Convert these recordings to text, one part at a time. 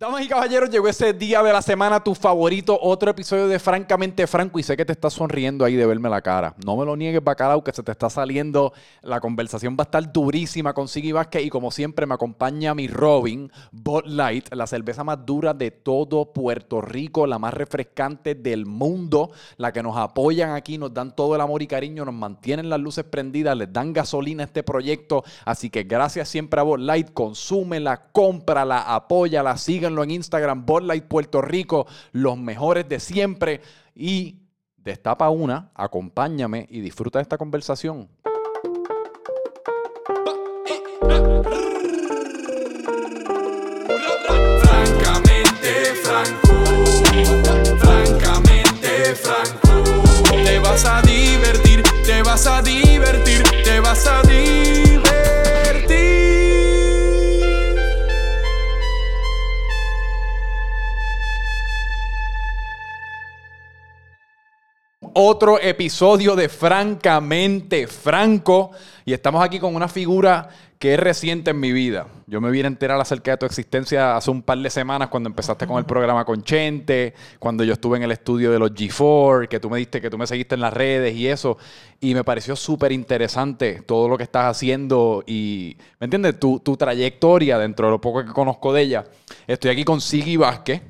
Damas y caballeros, llegó ese día de la semana, tu favorito, otro episodio de Francamente Franco. Y sé que te estás sonriendo ahí de verme la cara. No me lo niegues, bacalao, que se te está saliendo. La conversación va a estar durísima con Siggy Vázquez. Y como siempre, me acompaña mi Robin, Bud Light, la cerveza más dura de todo Puerto Rico, la más refrescante del mundo, la que nos apoyan aquí, nos dan todo el amor y cariño, nos mantienen las luces prendidas, les dan gasolina a este proyecto. Así que gracias siempre a Bud Light, consúmela, cómprala, apóyala, síganlo en Instagram, Light Puerto Rico, los mejores de siempre. Y destapa una, acompáñame y disfruta de esta conversación. Francamente Franco, francamente Franco. Te vas a divertir, te vas a divertir, te vas a divertir. Otro episodio de Francamente Franco. Y estamos aquí con una figura que es reciente en mi vida. Yo me vine a enterar acerca de tu existencia hace un par de semanas cuando empezaste con el programa con Chente, cuando yo estuve en el estudio de los G4, que tú me diste, que tú me seguiste en las redes y eso. Y me pareció súper interesante todo lo que estás haciendo y, ¿me entiendes? Tu, tu, trayectoria dentro de lo poco que conozco de ella. Estoy aquí con Siggy Vázquez,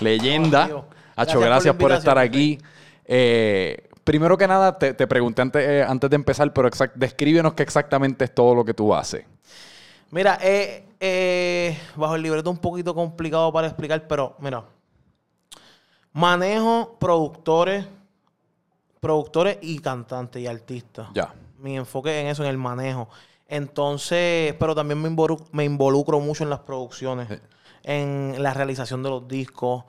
leyenda. Oh, Hacho, gracias, por, estar aquí. Eh, primero que nada, te, pregunté antes, eh, antes, de empezar, pero descríbenos qué exactamente es todo lo que tú haces. Mira, eh, bajo el libreto un poquito complicado para explicar, pero mira, manejo productores, productores y cantantes y artistas. Ya. Mi enfoque en eso, en el manejo. Entonces, pero también me involucro, me involucro mucho en las producciones, en la realización de los discos.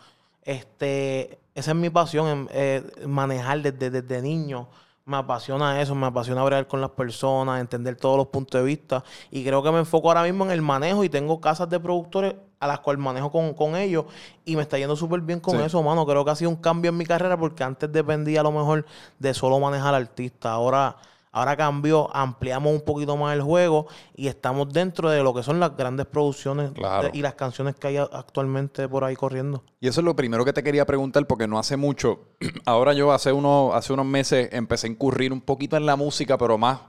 Este, esa es mi pasión, eh, manejar desde, desde niño. Me apasiona eso, me apasiona hablar con las personas, entender todos los puntos de vista. Y creo que me enfoco ahora mismo en el manejo y tengo casas de productores a las cuales manejo con, ellos y me está yendo súper bien con eso, mano. Creo que ha sido un cambio en mi carrera porque antes dependía a lo mejor de solo manejar artistas. Ahora Ahora cambió, ampliamos un poquito más el juego y estamos dentro de lo que son las grandes producciones y las canciones que hay actualmente por ahí corriendo. Y eso es lo primero que te quería preguntar, porque no hace mucho, ahora yo hace, uno, hace unos meses empecé a incurrir un poquito en la música, pero más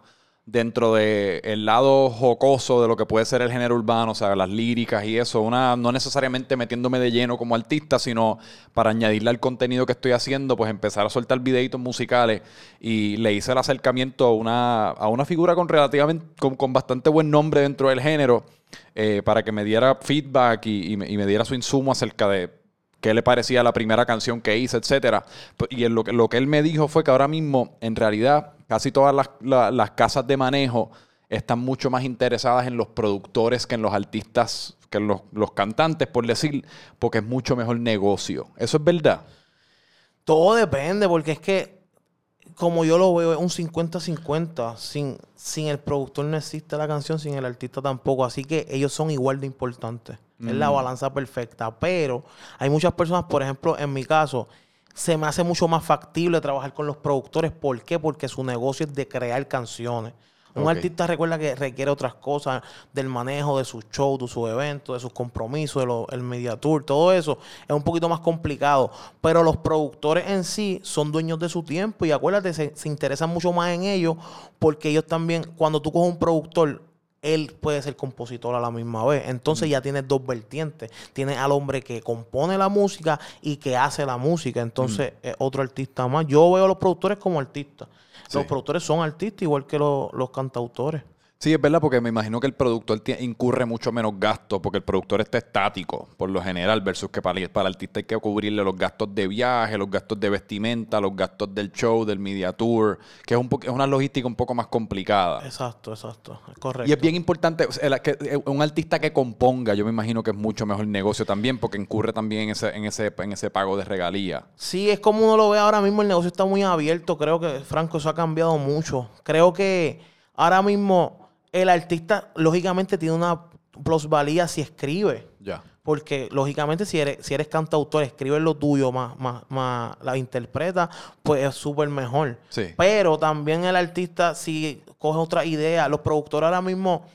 dentro del lado jocoso de lo que puede ser el género urbano, o sea, las líricas y eso, una, no necesariamente metiéndome de lleno como artista, sino para añadirle al contenido que estoy haciendo, pues empezar a soltar videitos musicales. Y le hice el acercamiento a una, a una figura con relativamente, con, bastante buen nombre dentro del género, eh, para que me diera feedback y, me, diera su insumo acerca de qué le parecía la primera canción que hice, etcétera. Y lo que, lo que él me dijo fue que ahora mismo, en realidad, casi todas las, casas de manejo están mucho más interesadas en los productores que en los artistas, que en los, cantantes, por decir, porque es mucho mejor negocio. ¿Eso es verdad? Todo depende, porque es que, como yo lo veo, es un 50-50. Sin, sin el productor no existe la canción, sin el artista tampoco. Así que ellos son igual de importantes. Es la mm. balanza perfecta. Pero hay muchas personas, por ejemplo, en mi caso, se me hace mucho más factible trabajar con los productores. ¿Por qué? Porque su negocio es de crear canciones. Un artista recuerda que requiere otras cosas del manejo de sus shows, de sus eventos, de sus compromisos, del media tour, todo eso es un poquito más complicado. Pero los productores en sí son dueños de su tiempo y acuérdate, se, se interesan mucho más en ellos porque ellos también, cuando tú coges un productor, él puede ser compositor a la misma vez. Entonces ya tienes dos vertientes. Tienes al hombre que compone la música y que hace la música. Entonces es otro artista más. Yo veo a los productores como artistas. Los productores son artistas igual que los cantautores. Sí, es verdad, porque me imagino que el productor incurre mucho menos gastos, porque el productor está estático, por lo general, versus que para, para el artista hay que cubrirle los gastos de viaje, los gastos de vestimenta, los gastos del show, del media tour, que es, un es una logística un poco más complicada. Exacto, exacto, correcto. Y es bien importante, que, eh, un artista que componga, yo me imagino que es mucho mejor el negocio también, porque incurre también en ese, en ese, en ese pago de regalía. Sí, es como uno lo ve ahora mismo, el negocio está muy abierto, creo que, Franco, eso ha cambiado mucho. Creo que ahora mismo el artista, lógicamente, tiene una plusvalía si escribe. Ya. Porque, lógicamente, si eres, si eres cantautor, escribes lo tuyo, más, más, más la interpreta, pues es súper mejor. Sí. Pero también el artista, si coge otra idea, los productores ahora mismo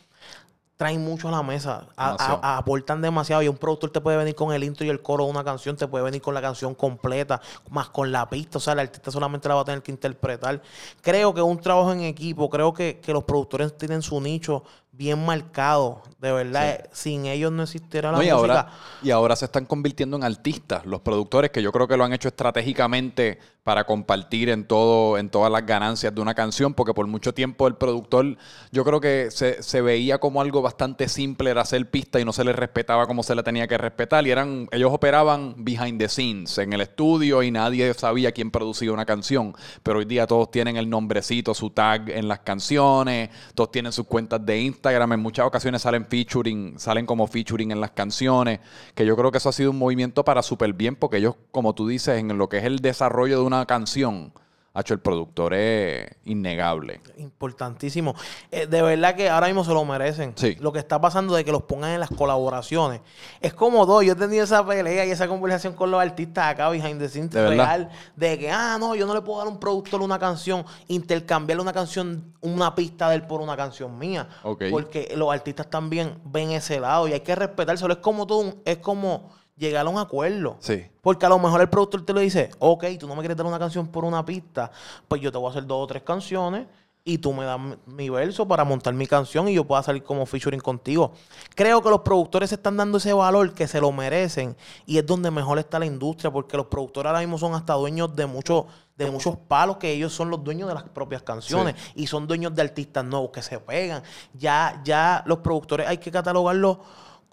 traen mucho a la mesa, a- a- Demasiado. a- aportan demasiado y un productor te puede venir con el intro y el coro de una canción, te puede venir con la canción completa, más con la pista, o sea, el artista solamente la va a tener que interpretar. Creo que es un trabajo en equipo, creo que, que los productores tienen su nicho bien marcado, de verdad, eh, sin ellos no existiera la No, y, música. ahora, y ahora se están convirtiendo en artistas los productores, que yo creo que lo han hecho estratégicamente para compartir en todo, en todas las ganancias de una canción, porque por mucho tiempo el productor, yo creo que se, se veía como algo bastante simple, era hacer pista y no se le respetaba como se le tenía que respetar. Y eran, ellos operaban behind the scenes, en el estudio, y nadie sabía quién producía una canción. Pero hoy día todos tienen el nombrecito, su tag en las canciones, todos tienen sus cuentas de Instagram, en muchas ocasiones salen featuring, salen como featuring en las canciones, que yo creo que eso ha sido un movimiento para súper bien, porque ellos, como tú dices, en lo que es el desarrollo de una canción, hecho el productor es innegable. Importantísimo. Eh, de verdad que ahora mismo se lo merecen. Sí. Lo que está pasando de que los pongan en las colaboraciones. Es como dos. Yo he tenido esa pelea y esa conversación con los artistas acá behind the scenes ¿De verdad? real. De que, ah, no, yo no le puedo dar a un productor una canción, intercambiarle una canción, una pista de él por una canción mía. Porque los artistas también ven ese lado y hay que respetárselo. Es como todo un- es como llegar a un acuerdo. Sí. Porque a lo mejor el productor te lo dice, ok, tú no me quieres dar una canción por una pista, pues yo te voy a hacer dos o tres canciones y tú me das mi- verso para montar mi canción y yo pueda salir como featuring contigo. Creo que los productores se están dando ese valor que se lo merecen y es donde mejor está la industria porque los productores ahora mismo son hasta dueños de muchos de muchos palos que ellos son los dueños de las propias canciones y son dueños de artistas nuevos que se pegan. Ya ya los productores hay que catalogarlos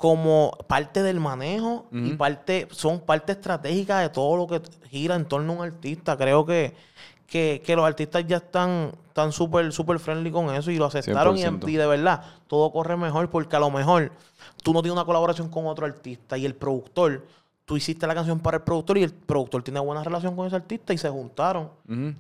como parte del manejo y parte son parte estratégica de todo lo que gira en torno a un artista. Creo que, que, que los artistas ya están tan súper súper friendly con eso y lo aceptaron y, 100%. y de verdad todo corre mejor porque a lo mejor tú no tienes una colaboración con otro artista y el productor, tú hiciste la canción para el productor y el productor tiene buena relación con ese artista y se juntaron.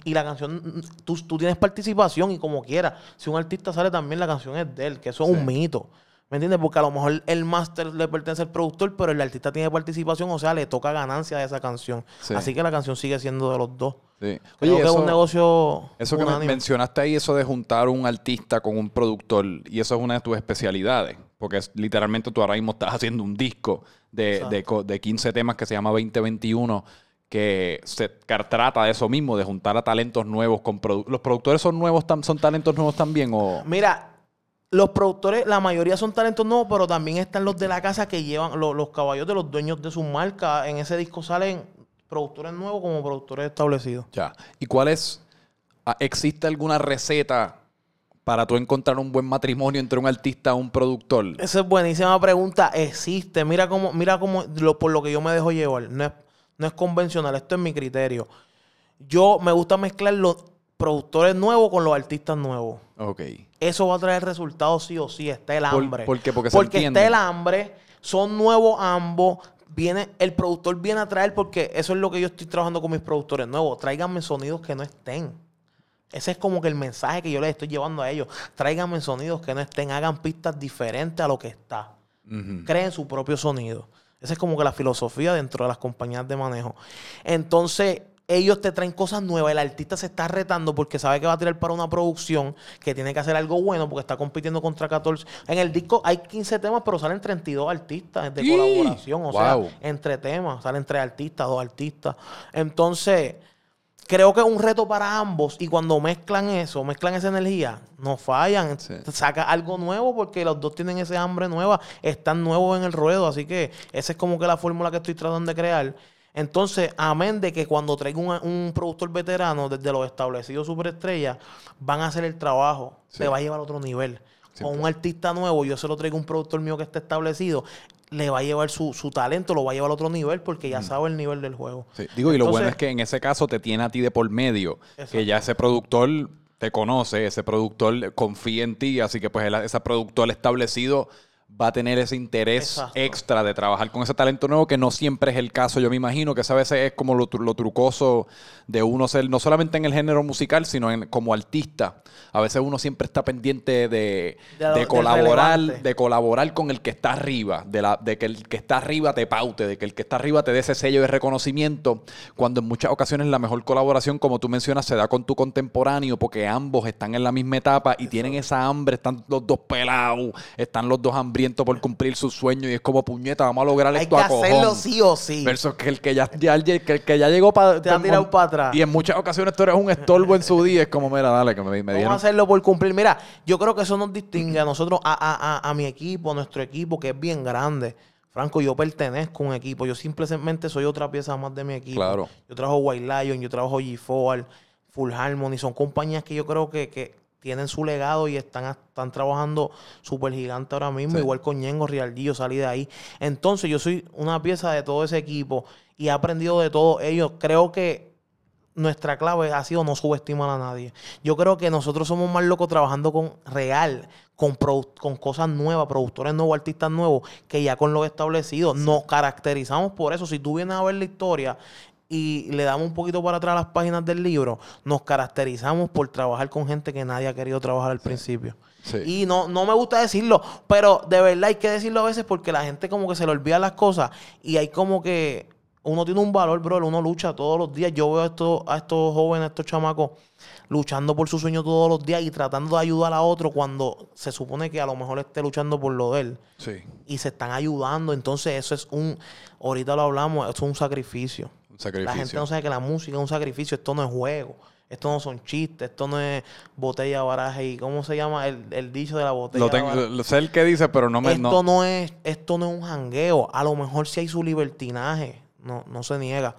Y la canción, tú, tú tienes participación y como quieras, si un artista sale también la canción es de él, que eso es un mito. ¿Me entiendes? Porque a lo mejor el máster le pertenece al productor, pero el artista tiene participación, o sea, le toca ganancia de esa canción. Sí. Así que la canción sigue siendo de los dos. Sí. Creo Oye, que es un negocio Eso que mencionaste ahí, eso de juntar un artista con un productor, y eso es una de tus especialidades, porque es, literalmente tú ahora mismo estás haciendo un disco de, de, de 15 temas que se llama 2021, que se trata de eso mismo, de juntar a talentos nuevos con produ- ¿Los productores son nuevos, tam- son talentos nuevos también? O... Mira, los productores, la mayoría son talentos nuevos, pero también están los de la casa que llevan, lo- los, caballos de los dueños de sus marcas. En ese disco salen productores nuevos como productores establecidos. Ya. ¿Y cuál es? ah, ¿Existe alguna receta para tú encontrar un buen matrimonio entre un artista y un productor? Esa es buenísima pregunta. Existe. Mira cómo, mira cómo, lo, por lo que yo me dejo llevar. No es, no es convencional. Esto es mi criterio. Yo me gusta mezclar los productores nuevos con los artistas nuevos. Ok. Eso va a traer resultados sí o sí. Está el ¿Por- hambre. por qué? Porque se Porque está el hambre. Son nuevos ambos. Viene, el productor viene a traer porque eso es lo que yo estoy trabajando con mis productores nuevos. Tráiganme sonidos que no estén. Ese es como que el mensaje que yo les estoy llevando a ellos. Tráiganme sonidos que no estén. Hagan pistas diferentes a lo que está creen su propio sonido. Esa es como que la filosofía dentro de las compañías de manejo. Entonces, ellos te traen cosas nuevas. El artista se está retando porque sabe que va a tirar para una producción que tiene que hacer algo bueno porque está compitiendo contra 14. En el disco hay 15 temas, pero salen 32 artistas de colaboración. O sea, entre temas, salen tres artistas, dos artistas. Entonces, creo que es un reto para ambos y cuando mezclan eso, mezclan esa energía, no fallan. Sí. Saca algo nuevo porque los dos tienen ese hambre nueva, están nuevos en el ruedo, así que esa es como que la fórmula que estoy tratando de crear. Entonces, amén de que cuando traiga un, un productor veterano desde los establecidos superestrellas, van a hacer el trabajo, Sí. se va a llevar a otro nivel. Sí, Con un artista nuevo, yo se lo traigo a un productor mío que esté establecido, le va a llevar su, su talento, lo va a llevar a otro nivel porque ya sabe el nivel del juego. Sí, Digo, y lo bueno es que en ese caso te tiene a ti de por medio, que ya ese productor te conoce, ese productor confía en ti, así que pues el- ese productor establecido va a tener ese interés Exacto. extra de trabajar con ese talento nuevo, que no siempre es el caso. Yo me imagino que esa veces es como lo, lo trucoso de uno ser, no solamente en el género musical, sino en- como artista. A veces uno siempre está pendiente de, De de colaborar, de colaborar con el que está arriba, de, la, de que el que está arriba te paute, de que el que está arriba te dé ese sello de reconocimiento, cuando en muchas ocasiones la mejor colaboración, como tú mencionas, se da con tu contemporáneo, porque ambos están en la misma etapa y tienen esa hambre, están los dos pelados, están los dos hambrientos por cumplir sus sueños y es como puñeta, vamos a lograr Hay esto que a cojón. hacerlo sí o sí. Versus que el que ya, ya- que el que ya llegó para... Te ha tirado para atrás. Y en muchas ocasiones tú eres un estorbo en su día. Es como, mira, dale, que me, me Vamos a hacerlo por cumplir. Mira, yo creo que eso nos distingue a nosotros, a, a- a- a mi equipo, a nuestro equipo, que es bien grande. Franco, yo pertenezco a un equipo. Yo simplemente soy otra pieza más de mi equipo. Claro. Yo trabajo White Lion, yo trabajo G4, Full Harmony. Son compañías que yo creo que, que tienen su legado y están, están trabajando súper gigante ahora mismo. Sí. Igual con Ñengo, yo salí de ahí. Entonces, yo soy una pieza de todo ese equipo y he aprendido de todos ellos. Creo que nuestra clave ha sido no subestimar a nadie. Yo creo que nosotros somos más locos trabajando con real, con, con cosas nuevas, productores nuevos, artistas nuevos, que ya con lo establecido. Nos caracterizamos por eso. Si tú vienes a ver la historia y le damos un poquito para atrás a las páginas del libro, nos caracterizamos por trabajar con gente que nadie ha querido trabajar al principio. Sí. Y no, no me gusta decirlo, pero de verdad hay que decirlo a veces porque la gente como que se le olvida las cosas y hay como que uno tiene un valor, bro, uno lucha todos los días. Yo veo a estos, a estos jóvenes, a estos chamacos luchando por su sueño todos los días y tratando de ayudar a otro cuando se supone que a lo mejor esté luchando por lo de él Sí, y se están ayudando. Entonces eso es un, ahorita lo hablamos, eso es un sacrificio. Un sacrificio. La gente no sabe que la música es un sacrificio, esto no es juego. Esto no son chistes, esto no es botella, baraje y ¿cómo se llama el, el dicho de la botella? Lo tengo, baraja? lo- sé el que dice, pero no me... esto no- no. es, esto no es un jangueo. A lo mejor si hay su libertinaje, no, no se niega.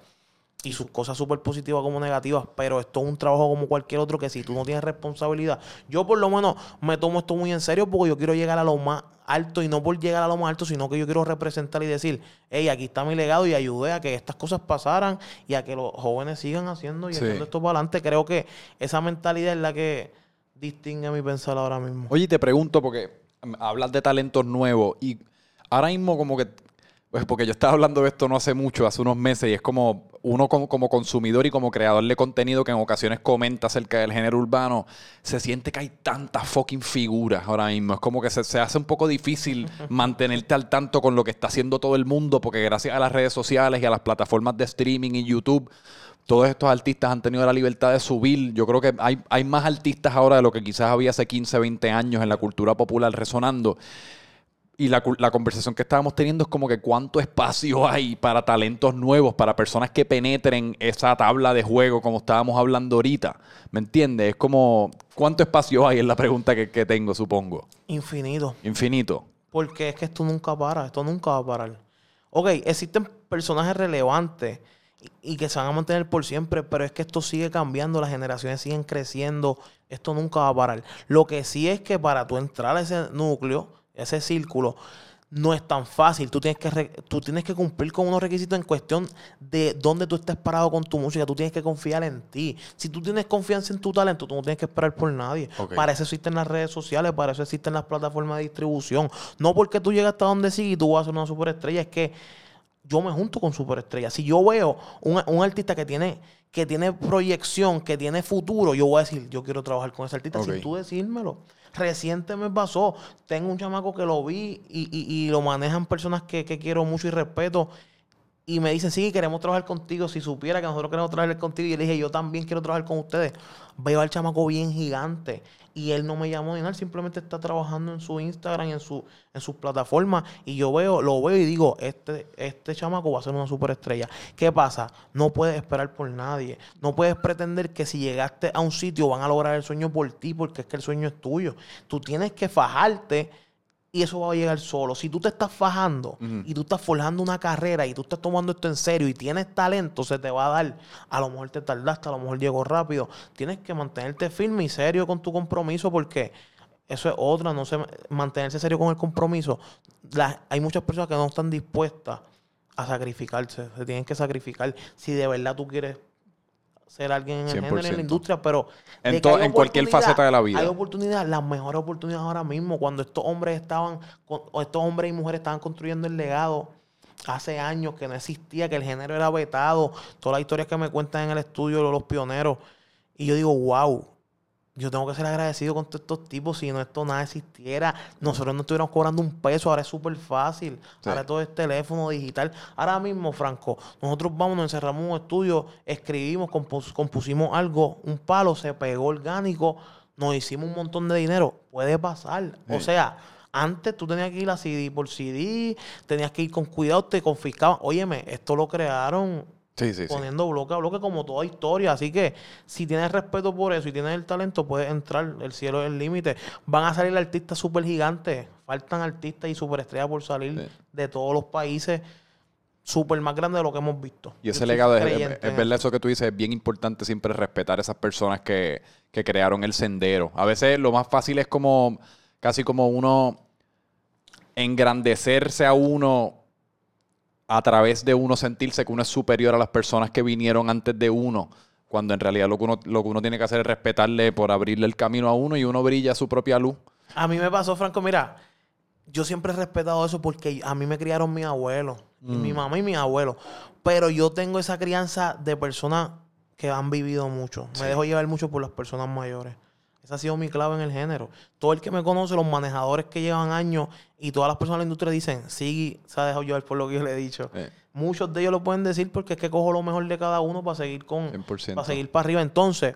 Y sus cosas súper positivas como negativas, pero esto es un trabajo como cualquier otro que si tú no tienes responsabilidad, yo por lo menos me tomo esto muy en serio porque yo quiero llegar a lo más alto y no por llegar a lo más alto, sino que yo quiero representar y decir, hey, aquí está mi legado y ayudé a que estas cosas pasaran y a que los jóvenes sigan haciendo y Sí. haciendo esto para adelante. Creo que esa mentalidad es la que distingue mi pensar ahora mismo. Oye, te pregunto, porque hablas de talentos nuevos y ahora mismo como que, pues porque yo estaba hablando de esto no hace mucho, hace unos meses, y es como uno como, como consumidor y como creador de contenido que en ocasiones comenta acerca del género urbano, se siente que hay tantas fucking figuras ahora mismo. Es como que se, se hace un poco difícil mantenerte al tanto con lo que está haciendo todo el mundo, porque gracias a las redes sociales y a las plataformas de streaming y YouTube, todos estos artistas han tenido la libertad de subir. Yo creo que hay, hay más artistas ahora de lo que quizás había hace 15, 20 años en la cultura popular resonando. Y la, la conversación que estábamos teniendo es como que cuánto espacio hay para talentos nuevos, para personas que penetren esa tabla de juego como estábamos hablando ahorita. ¿Me entiendes? Es como cuánto espacio hay en la pregunta que, que tengo, supongo. Infinito. Infinito. Porque es que esto nunca para, esto nunca va a parar. Ok, existen personajes relevantes y, y que se van a mantener por siempre, pero es que esto sigue cambiando, las generaciones siguen creciendo, esto nunca va a parar. Lo que sí es que para tú entrar a ese núcleo, ese círculo, no es tan fácil. Tú tienes que re- tú tienes que cumplir con unos requisitos en cuestión de dónde tú estés parado con tu música. Tú tienes que confiar en ti. Si tú tienes confianza en tu talento, tú no tienes que esperar por nadie. Para eso existen las redes sociales, para eso existen las plataformas de distribución. No porque tú llegas hasta donde sí y tú vas a ser una superestrella, es que yo me junto con superestrellas. Si yo veo un, un artista que tiene, que tiene proyección, que tiene futuro, yo voy a decir, yo quiero trabajar con ese artista sin tú decírmelo. Reciente me pasó, tengo un chamaco que lo vi y, y- y lo manejan personas que, que quiero mucho y respeto. Y me dicen, sí, queremos trabajar contigo. Si supiera que nosotros queremos trabajar contigo. Y yo le dije, yo también quiero trabajar con ustedes. Veo al chamaco bien gigante. Y él no me llamó ni nada. Simplemente está trabajando en su Instagram, en, su, en sus plataformas. Y yo veo, lo veo y digo, este, este chamaco va a ser una superestrella. ¿Qué pasa? No puedes esperar por nadie. No puedes pretender que si llegaste a un sitio van a lograr el sueño por ti, porque es que el sueño es tuyo. Tú tienes que fajarte y eso va a llegar solo. Si tú te estás fajando y tú estás forjando una carrera y tú estás tomando esto en serio y tienes talento, se te va a dar. A lo mejor te tardaste, a lo mejor llegó rápido. Tienes que mantenerte firme y serio con tu compromiso porque eso es otra, no sé, mantenerse serio con el compromiso. La- hay muchas personas que no están dispuestas a sacrificarse, se tienen que sacrificar si de verdad tú quieres ser alguien en el género y en 100%. la industria, pero En en cualquier faceta de la vida. Hay oportunidades, las mejores oportunidades ahora mismo, cuando estos hombres estaban, o estos hombres y mujeres estaban construyendo el legado hace años que no existía, que el género era vetado, todas las historias que me cuentan en el estudio de los pioneros, y yo digo, wow, yo tengo que ser agradecido con todos estos tipos. Si no esto nada existiera, nosotros no estuviéramos cobrando un peso. Ahora es súper fácil. Sí. Ahora todo es teléfono digital. Ahora mismo, Franco, nosotros vamos, nos encerramos en un estudio, escribimos, compus- compusimos algo, un palo, se pegó orgánico, nos hicimos un montón de dinero. Puede pasar. O sea, antes tú tenías que ir a CD por CD, tenías que ir con cuidado, te confiscaban. Óyeme, esto lo crearon Sí, sí, sí. poniendo bloque a bloque como toda historia. Así que si tienes respeto por eso y tienes el talento, puedes entrar. El cielo es el límite. Van a salir artistas súper gigantes. Faltan artistas y superestrellas por salir Sí. de todos los países súper más grandes de lo que hemos visto. Y ese legado, es, es, es verdad eso. eso que tú dices, es bien importante siempre respetar a esas personas que, que crearon el sendero. A veces lo más fácil es como, casi como uno engrandecerse a uno a través de uno sentirse que uno es superior a las personas que vinieron antes de uno, cuando en realidad lo que uno, lo que uno tiene que hacer es respetarle por abrirle el camino a uno y uno brilla su propia luz. A mí me pasó, Franco, mira, yo siempre he respetado eso porque a mí me criaron mis abuelos, y mi mamá y mis abuelos. Pero yo tengo esa crianza de personas que han vivido mucho. Me dejo llevar mucho por las personas mayores. Esa ha sido mi clave en el género. Todo el que me conoce, los manejadores que llevan años y todas las personas de la industria dicen, sí, se ha dejado llevar por lo que yo le he dicho. Eh. Muchos de ellos lo pueden decir porque es que cojo lo mejor de cada uno para seguir con, 100%. para seguir para arriba. Entonces,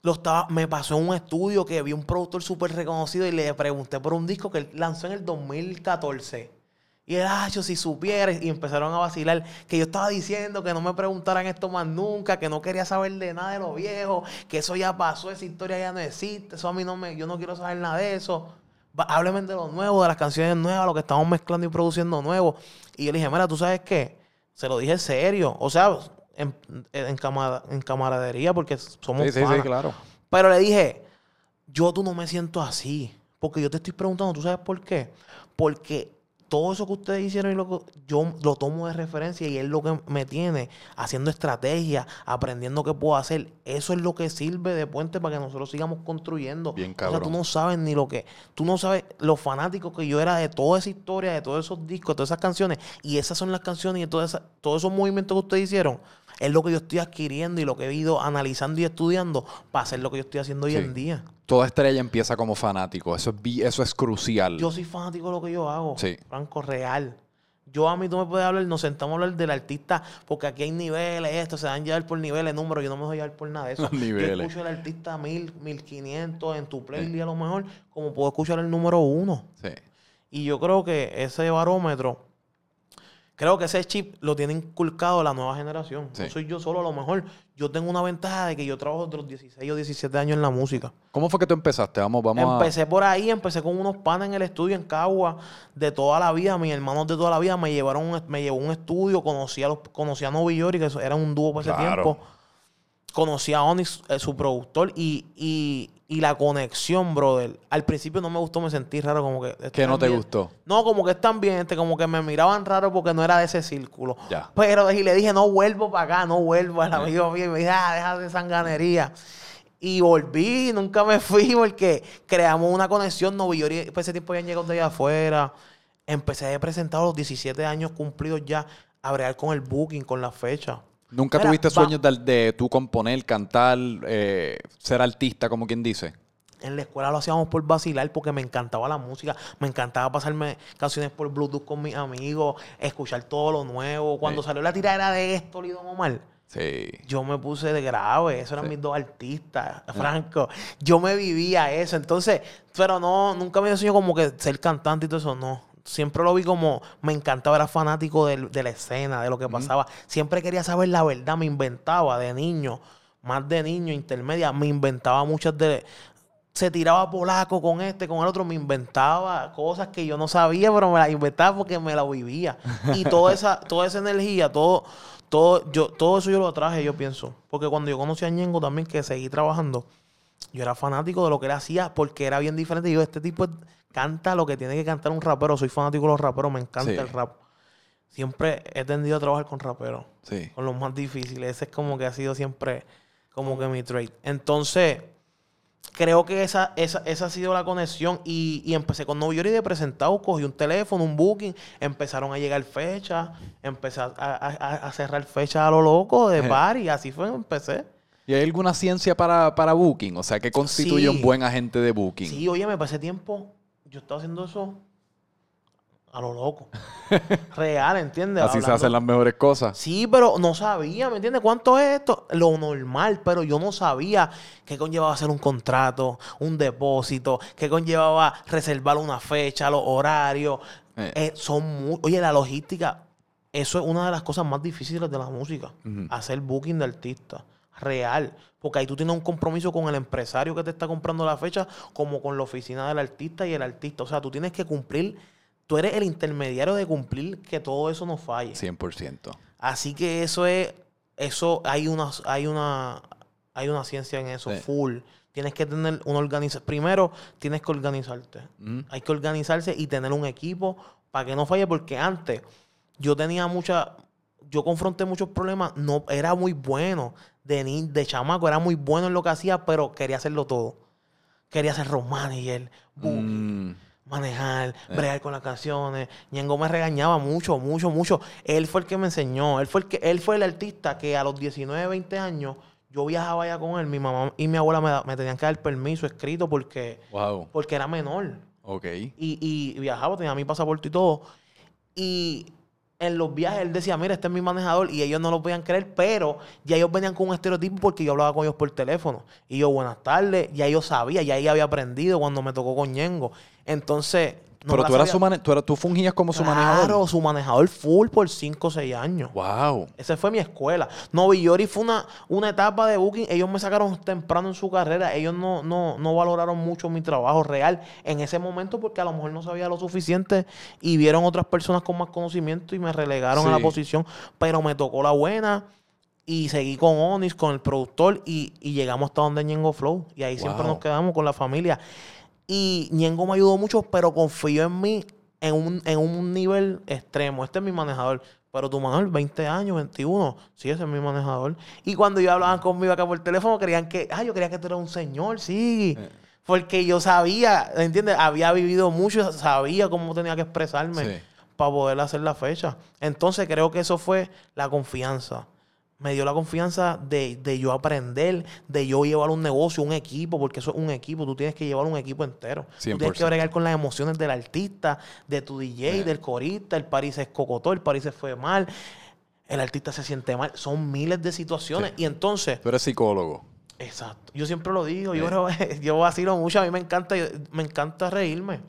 lo estaba, me pasó en un estudio que vi un productor súper reconocido y le pregunté por un disco que él lanzó en el 2014. Y él, ah, yo si supieras, y empezaron a vacilar, que yo estaba diciendo que no me preguntaran esto más nunca, que no quería saber de nada de lo viejo, que eso ya pasó, esa historia ya no existe, eso a mí no me, yo no quiero saber nada de eso. Hábleme de lo nuevo, de las canciones nuevas, lo que estamos mezclando y produciendo nuevo. Y yo le dije, mira, ¿tú sabes qué? Se lo dije serio, o sea, en, en, camada- en camaradería, porque somos Sí, sí, sí, claro. Pero le dije, yo tú no me siento así. Porque yo te estoy preguntando, ¿tú sabes por qué? Porque todo eso que ustedes hicieron y lo que- yo lo tomo de referencia y es lo que me tiene haciendo estrategia, aprendiendo qué puedo hacer. Eso es lo que sirve de puente para que nosotros sigamos construyendo. Bien O sea, cabrón. tú no sabes ni lo que, tú no sabes los fanáticos que yo era de toda esa historia, de todos esos discos, de todas esas canciones. Y esas son las canciones y todas esas- todos esos movimientos que ustedes hicieron. Es lo que yo estoy adquiriendo y lo que he ido analizando y estudiando para hacer lo que yo estoy haciendo hoy Sí. en día. Toda estrella empieza como fanático. Eso es, eso es crucial. Yo soy fanático de lo que yo hago. Sí. Franco, real. Yo a mí tú me puedes hablar, nos sentamos a hablar del artista, porque aquí hay niveles, esto, se dan llevar por niveles, números, yo no me dejo llevar por nada de eso. Yo escucho al artista mil, mil quinientos en tu playlist a lo mejor, como puedo escuchar el número uno. Sí. Y yo creo que ese barómetro, creo que ese chip lo tiene inculcado la nueva generación. Sí. No soy yo solo, a lo mejor yo tengo una ventaja de que yo trabajo desde los 16 o 17 años en la música. ¿Cómo fue que tú empezaste? Vamos, vamos a... Empecé por ahí, empecé con unos panas en el estudio en Cagua de toda la vida. Mis hermanos de toda la vida me llevaron, me llevó a un estudio, conocí a, los, conocí a Novi Yori, que eso era un dúo por ese tiempo. Conocí a Onyx, eh, su productor, y, y, y la conexión, brother. Al principio no me gustó, me sentí raro, como que... ¿Qué no te gustó? No, como que este, como que me miraban raro porque no era de ese círculo. Ya. Pero y le dije, no vuelvo para acá, no vuelvo al amigo mío. Y me dije, ah, deja de sanganería. Y volví, nunca me fui porque creamos una conexión. Novillori, por ese tiempo habían llegado de allá afuera. Empecé a presentar a los 17 años cumplidos ya, a bregar con el booking, con la fecha. ¿Nunca Mira, tuviste sueños de, de tú componer, cantar, eh, ser artista, como quien dice? En la escuela lo hacíamos por vacilar porque me encantaba la música, me encantaba pasarme canciones por Bluetooth con mis amigos, escuchar todo lo nuevo. Cuando Sí. salió la tiradera de esto, Don Omar, Sí. yo me puse de grave, esos eran Sí. mis dos artistas, Franco. Yo me vivía eso, entonces, pero no, nunca me enseñó como que ser cantante y todo eso, no. Siempre lo vi como, me encantaba, era fanático del- de, la escena, de lo que pasaba. Siempre quería saber la verdad, me inventaba de niño, más de niño, intermedia, me inventaba muchas de... Se tiraba polaco con este, con el otro, me inventaba cosas que yo no sabía, pero me las inventaba porque me las vivía. Y toda esa, toda esa energía, todo, todo, yo, todo eso yo lo traje, yo pienso. Porque cuando yo conocí a Ñengo también, que seguí trabajando, yo era fanático de lo que él hacía porque era bien diferente. Y yo, este tipo canta lo que tiene que cantar un rapero. Soy fanático de los raperos, me encanta Sí. el rap. siempre he tendido a trabajar con raperos. Sí. Con los más difíciles. Ese es como que ha sido siempre como que mi trade. Entonces, creo que esa, esa, esa ha sido la conexión. Y, y empecé con Nueva York y de presentado, cogí un teléfono, un booking, empezaron a llegar fechas, empecé a, a- cerrar fechas a lo loco de par y así fue, empecé. ¿Y hay alguna ciencia para, para Booking? O sea, ¿qué constituye Sí. un buen agente de Booking? Sí, oye, me pasé tiempo, yo estaba haciendo eso a lo loco. Real, ¿entiendes? Así se hacen las mejores cosas. Sí, pero no sabía, ¿me entiendes? ¿Cuánto es esto? Lo normal, pero yo no sabía qué conllevaba hacer un contrato, un depósito, qué conllevaba reservar una fecha, los horarios. Eh. Eh, son muy... Oye, la logística, eso es una de las cosas más difíciles de la música. Hacer booking de artista. Real. Porque ahí tú tienes un compromiso con el empresario que te está comprando la fecha, como con la oficina del artista y el artista. O sea, tú tienes que cumplir, tú eres el intermediario de cumplir que todo eso no falle. 100%. Así que eso es, eso hay una, hay una, hay una ciencia en eso, Sí. full. Tienes que tener una organización. Primero, tienes que organizarte. Mm. Hay que organizarse y tener un equipo para que no falle, porque antes yo tenía mucha, yo confronté muchos problemas, no, era muy bueno de, ni- de chamaco, era muy bueno en lo que hacía, pero quería hacerlo todo. Quería ser road manager, booking, Mm. manejar, bregar con las canciones. Ñengo me regañaba mucho, mucho, mucho. Él fue el que me enseñó. Él fue el que, él fue el artista que a los 19, 20 años yo viajaba allá con él. Mi mamá y mi abuela me, me tenían que dar permiso escrito porque, Wow. porque era menor. Ok. Y, y viajaba, tenía mi pasaporte y todo. Y en los viajes él decía, mira, este es mi manejador. Y ellos no lo podían creer, pero ya ellos venían con un estereotipo porque yo hablaba con ellos por teléfono. Y yo, buenas tardes, ya yo sabía, ya ahí había aprendido cuando me tocó con Ñengo. Entonces... no Pero tú, eras su mane- tú, eras- tú fungías como su Claro, manejador. su manejador full por 5 o 6 años. Wow. Esa fue mi escuela. Novi Yori fue una, una etapa de booking. Ellos me sacaron temprano en su carrera. Ellos no, no, no valoraron mucho mi trabajo real en ese momento porque a lo mejor no sabía lo suficiente y vieron otras personas con más conocimiento y me relegaron a la posición. Pero me tocó la buena y seguí con Onis, con el productor y, y llegamos hasta donde Ñengo Flow. Y ahí siempre nos quedamos con la familia. Y Ñengo me ayudó mucho, pero confió en mí en un, en un nivel extremo. Este es mi manejador. Pero tu manejador, 20 años, 21. Sí, ese es mi manejador. Y cuando yo hablaban conmigo acá por teléfono, creían que, ah, yo creía que tú eras un señor, sí. Eh. Porque yo sabía, ¿entiendes? Había vivido mucho, sabía cómo tenía que expresarme Sí. para poder hacer la fecha. Entonces creo que eso fue la confianza. Me dio la confianza de, de yo aprender, de yo llevar un negocio, un equipo, porque eso es un equipo. Tú tienes que llevar un equipo entero. Tú tienes 100%. que bregar con las emociones del artista, de tu DJ, del corista. El París se escocotó, el París se fue mal, el artista se siente mal. Son miles de situaciones. Y entonces, Tú eres psicólogo. exacto. Yo siempre lo digo, yo, Eh. yo vacilo mucho. A mí me encanta, me encanta reírme.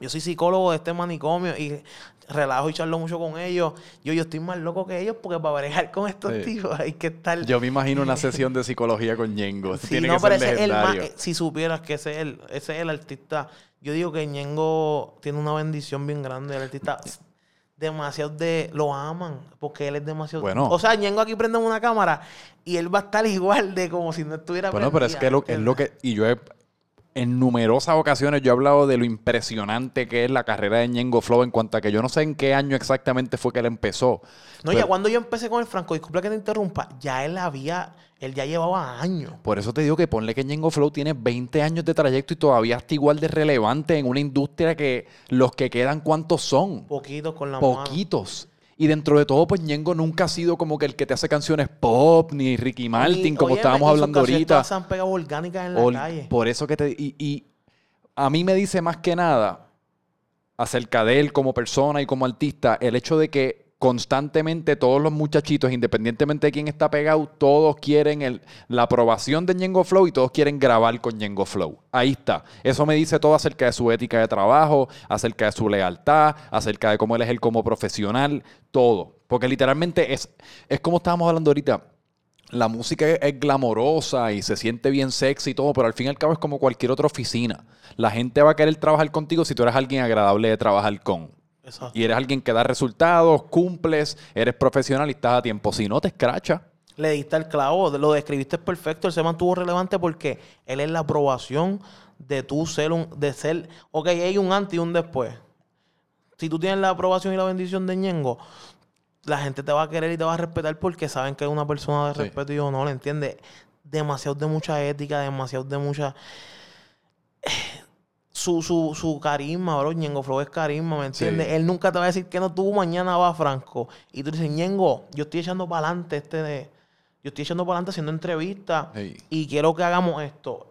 Yo soy psicólogo de este manicomio y relajo y charlo mucho con ellos. Yo, yo estoy más loco que ellos porque para bregar con estos tipos hay que estar... Yo me imagino una sesión de psicología con Ñengo. Sí, Tiene no, que pero ser ese el más... eh, Si supieras que ese es el, ese es el artista... Yo digo que Ñengo tiene una bendición bien grande. El artista demasiado de... Lo aman porque él es demasiado... Bueno. O sea, Ñengo aquí prende una cámara y él va a estar igual de como si no estuviera Bueno, pero es que lo, es lo que. Y yo he. En numerosas ocasiones yo he hablado de lo impresionante que es la carrera de Ñengo Flow en cuanto a que yo no sé en qué año exactamente fue que él empezó. No, Pero- ya cuando yo empecé con el Franco, disculpa que te interrumpa, ya él había... Él ya llevaba años. Por eso te digo que ponle que Ñengo Flow tiene 20 años de trayecto y todavía está igual de relevante en una industria que los que quedan, ¿cuántos son? Poquitos con la mano. Y dentro de todo, pues Ñengo nunca ha sido como que el que te hace canciones pop, ni Ricky Martin, Y, como estábamos hablando ahorita. todas se han pegado orgánicas en la Ol- calle. Por eso que te... Y, y a mí me dice más que nada acerca de él como persona y como artista, el hecho de que constantemente todos los muchachitos, independientemente de quién está pegado, todos quieren el- la aprobación de Ñengo Flow y todos quieren grabar con Ñengo Flow. Ahí está. Eso me dice todo acerca de su ética de trabajo, acerca de su lealtad, acerca de cómo él es él como profesional, todo. Porque literalmente es, es como estábamos hablando ahorita la música es, es glamorosa y se siente bien sexy y todo, pero al fin y al cabo es como cualquier otra oficina. La gente va a querer trabajar contigo si tú eres alguien agradable de trabajar con. Exacto. Y eres alguien que da resultados, cumples, eres profesional y estás a tiempo. Si no, te escracha. Le diste el clavo, lo describiste perfecto. Él se mantuvo relevante porque él es la aprobación de tú ser un, de ser, ok, hay un antes y un después. si tú tienes la aprobación y la bendición de Ñengo, la gente te va a querer y te va a respetar porque saben que es una persona de Sí. respeto y honor, ¿entiendes? Demasiado de mucha ética, demasiado de mucha... Su, su, su carisma, bro. Ñengo Flow es carisma, ¿me entiendes? Sí. Él nunca te va a decir que no tuvo mañana va Franco. Y tú dices, Ñengo, yo estoy echando para adelante este de... Yo estoy echando para adelante haciendo entrevistas y quiero que hagamos esto.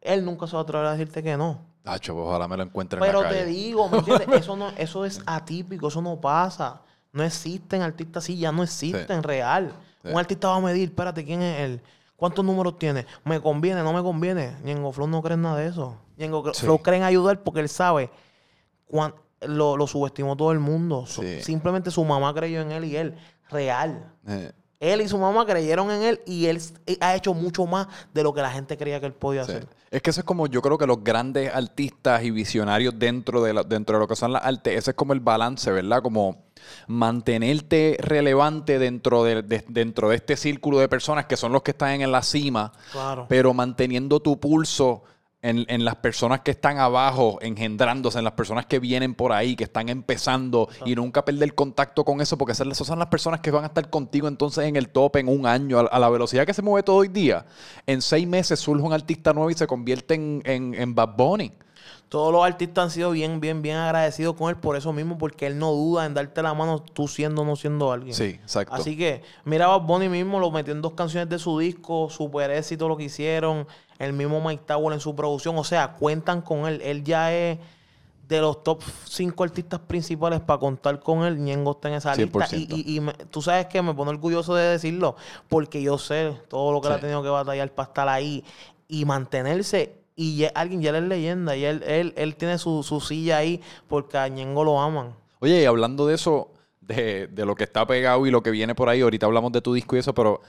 Él nunca se va a atrever a decirte que no. Tacho, pues ojalá me lo encuentre en Pero la te calle. digo, ¿me entiendes? Eso, no, eso es atípico, eso no pasa. No existen artistas así, ya no existen real. Sí. Un artista va a medir, espérate, ¿quién es él? ¿Cuántos números tiene? ¿Me conviene? ¿No me conviene? Ñengo Flow no cree en nada de eso. Ñengo Sí. Flow cree en ayudar porque él sabe cuán- lo, lo subestimó todo el mundo. Sí. Simplemente su mamá creyó en él y él, real. Eh, Él y su mamá creyeron en él y él s- ha hecho mucho más de lo que la gente creía que él podía sí. hacer. Es que eso es como, yo creo que los grandes artistas y visionarios dentro de, la- dentro de lo que son las artes, ese es como el balance, ¿verdad? Como mantenerte relevante dentro de, de- dentro de este círculo de personas que son los que están en la cima, Claro. pero manteniendo tu pulso en, en las personas que están abajo, engendrándose, en las personas que vienen por ahí, que están empezando, y nunca perder contacto con eso, porque esas, son las personas que van a estar contigo entonces en el top en un año, a, a la velocidad que se mueve todo hoy día. En seis meses surge un artista nuevo y se convierte en, en, en Bad Bunny. Todos los artistas han sido bien, bien, bien agradecidos con él por eso mismo, porque él no duda en darte la mano tú siendo o no siendo alguien. Sí, exacto. Así que, mira, Bad Bunny mismo lo metió en dos canciones de su disco, super éxito lo que hicieron, el mismo Mike Tower en su producción, o sea, cuentan con él. Él ya es de los top 5 artistas principales para contar con él. Ñengo está en esa lista. Y, 100%. y, y me- tú sabes que me pone orgulloso de decirlo, porque yo sé todo lo que él ha tenido que batallar para estar ahí y mantenerse. Y ya- alguien ya es leyenda, y él, él, él tiene su, su silla ahí porque a Ñengo lo aman. Oye, y hablando de eso, de, de lo que está pegado y lo que viene por ahí, ahorita hablamos de tu disco y eso, pero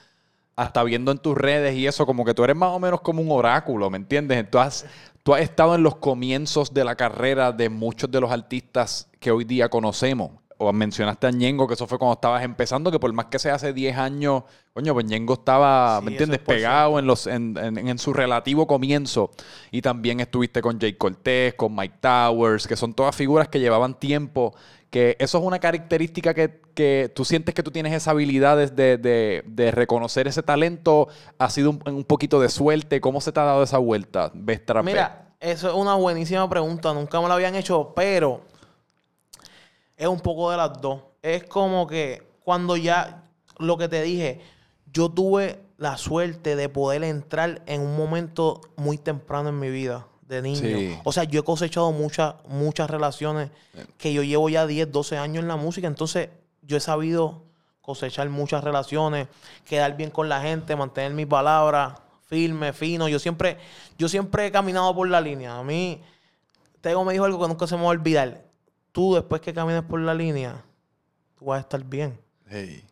hasta viendo en tus redes y eso, como que tú eres más o menos como un oráculo, ¿me entiendes? Tú has, tú has estado en los comienzos de la carrera de muchos de los artistas que hoy día conocemos. O mencionaste a Ñengo, que eso fue cuando estabas empezando, que por más que sea hace 10 años, coño, pues Ñengo estaba, Sí, ¿me entiendes? es Pegado en, los, en, en- en su relativo comienzo. Y también estuviste con Jay Cortés, con Mike Towers, que son todas figuras que llevaban tiempo. Que eso es una característica que, que tú sientes que tú tienes esa habilidad de, de- reconocer ese talento. Ha sido un, un poquito de suerte. ¿Cómo se te ha dado esa vuelta? Mira, eso es una buenísima pregunta. Nunca me la habían hecho, pero es un poco de las dos. Es como que cuando ya, lo que te dije, yo tuve la suerte de poder entrar en un momento muy temprano en mi vida, de niño. Sí. O sea, yo he cosechado muchas, muchas relaciones que yo llevo ya 10, 12 años en la música. Entonces, yo he sabido cosechar muchas relaciones, quedar bien con la gente, mantener mi palabra firme, fino. Yo siempre, yo siempre he caminado por la línea. A mí, Tego me dijo algo que nunca se me va a olvidar. Tú, después que camines por la línea, tú vas a estar bien. Hey.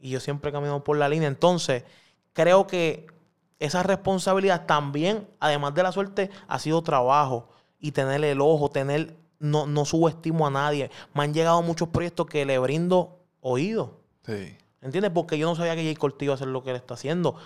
Y yo siempre he caminado por la línea. Entonces, creo que esa responsabilidad también, además de la suerte, ha sido trabajo. Y tener el ojo, tener, no, no subestimo a nadie. Me han llegado muchos proyectos que le brindo oído. Sí. ¿Entiendes? Porque yo no sabía que Jay Cortés iba a hacer lo que él está haciendo.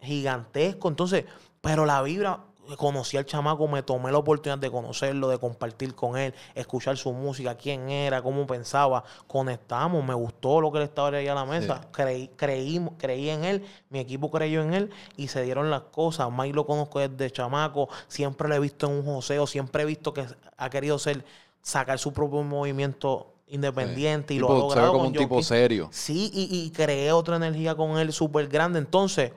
Gigantesco. Entonces, pero la vibra, conocí al chamaco, me tomé la oportunidad de conocerlo, de compartir con él, escuchar su música, quién era, cómo pensaba. Conectamos, me gustó lo que él estaba ahí a la mesa. Creí, creí, creí en él, mi equipo creyó en él y se dieron las cosas. Mike lo conozco desde chamaco, siempre lo he visto en un joseo, siempre he visto que ha querido ser, sacar su propio movimiento independiente y lo ha logrado como con un tipo serio. Sí, y, y creé otra energía con él súper grande. Entonces,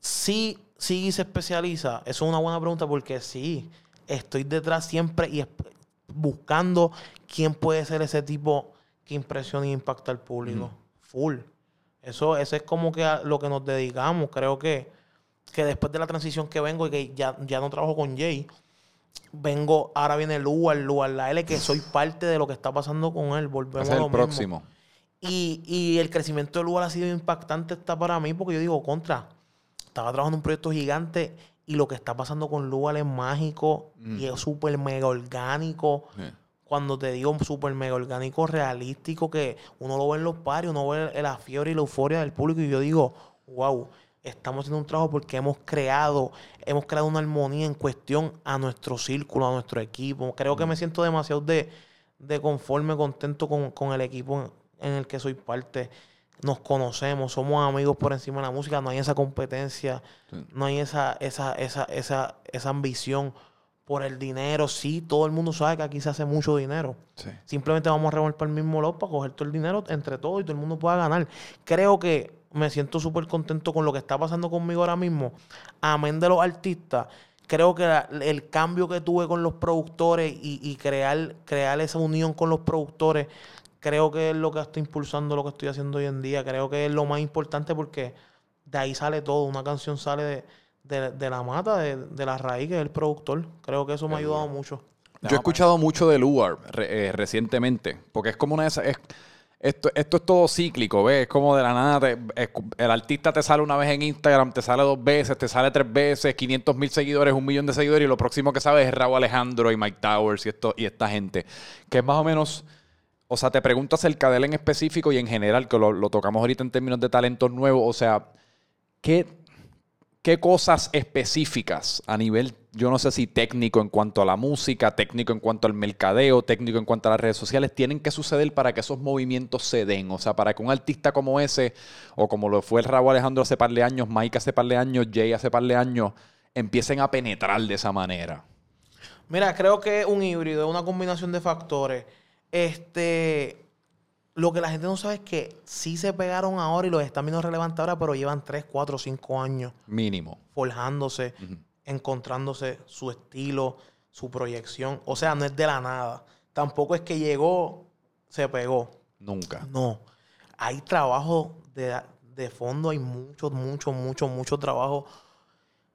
sí, sí se especializa. Eso es una buena pregunta porque sí, estoy detrás siempre y buscando quién puede ser ese tipo que impresiona y impacta al público. Full. Eso, eso es como que a lo que nos dedicamos. Creo que, que después de la transición que vengo y que ya, ya no trabajo con Jay, vengo, ahora viene Luar, Luar la L, que soy parte de lo que está pasando con él. Volvemos a es lo el mismo. próximo. Y, y el crecimiento de lugar ha sido impactante está para mí porque yo digo, contra, estaba trabajando en un proyecto gigante y lo que está pasando con Lugar es mágico y es súper mega orgánico. Cuando te digo súper mega orgánico, realístico, que uno lo ve en los parios, uno ve la fiebre y la euforia del público y yo digo, wow, estamos haciendo un trabajo porque hemos creado, hemos creado una armonía en cuestión a nuestro círculo, a nuestro equipo. Creo que me siento demasiado de, de conforme, contento con, con el equipo en, en el que soy parte. Nos conocemos, somos amigos por encima de la música, no hay esa competencia, Sí. no hay esa, esa, esa, esa, esa ambición por el dinero. Sí, todo el mundo sabe que aquí se hace mucho dinero. Sí. Simplemente vamos a para el mismo lado para coger todo el dinero entre todos y todo el mundo pueda ganar. Creo que me siento súper contento con lo que está pasando conmigo ahora mismo. Amén de los artistas. Creo que la- el cambio que tuve con los productores y, y crear, crear esa unión con los productores, creo que es lo que está impulsando lo que estoy haciendo hoy en día. Creo que es lo más importante porque de ahí sale todo. Una canción sale de, de- de la mata, de, de la raíz, que es el productor. Creo que eso me ha ayudado mucho. Yo he escuchado mucho de Luar re- eh, recientemente, porque es como una de esas... es- esto, esto es todo cíclico, ¿ves? Es como de la nada. te- el artista te sale una vez en Instagram, te sale dos veces, te sale tres veces, 500 mil seguidores, un millón de seguidores, y lo próximo que sabes es Raúl Alejandro y Mike Towers y, esto, y esta gente. Que es más o menos. O sea, te pregunto acerca de él en específico y en general, que lo, tocamos ahorita en términos de talentos nuevos. O sea, ¿qué, ¿Qué cosas específicas a nivel, yo no sé si técnico en cuanto a la música, técnico en cuanto al mercadeo, técnico en cuanto a las redes sociales, tienen que suceder para que esos movimientos se den? O sea, para que un artista como ese, o como lo fue el Raúl Alejandro hace par de años, Mike hace par de años, Jay hace par de años, empiecen a penetrar de esa manera. Mira, creo que un híbrido, una combinación de factores. Este, lo que la gente no sabe es que sí se pegaron ahora y los están viendo relevantes ahora, pero llevan 3, 4, 5 años Mínimo. forjándose, encontrándose su estilo, su proyección. O sea, no es de la nada. Tampoco es que llegó, se pegó. Nunca. No. Hay trabajo de, de fondo, hay mucho, mucho, mucho, mucho trabajo.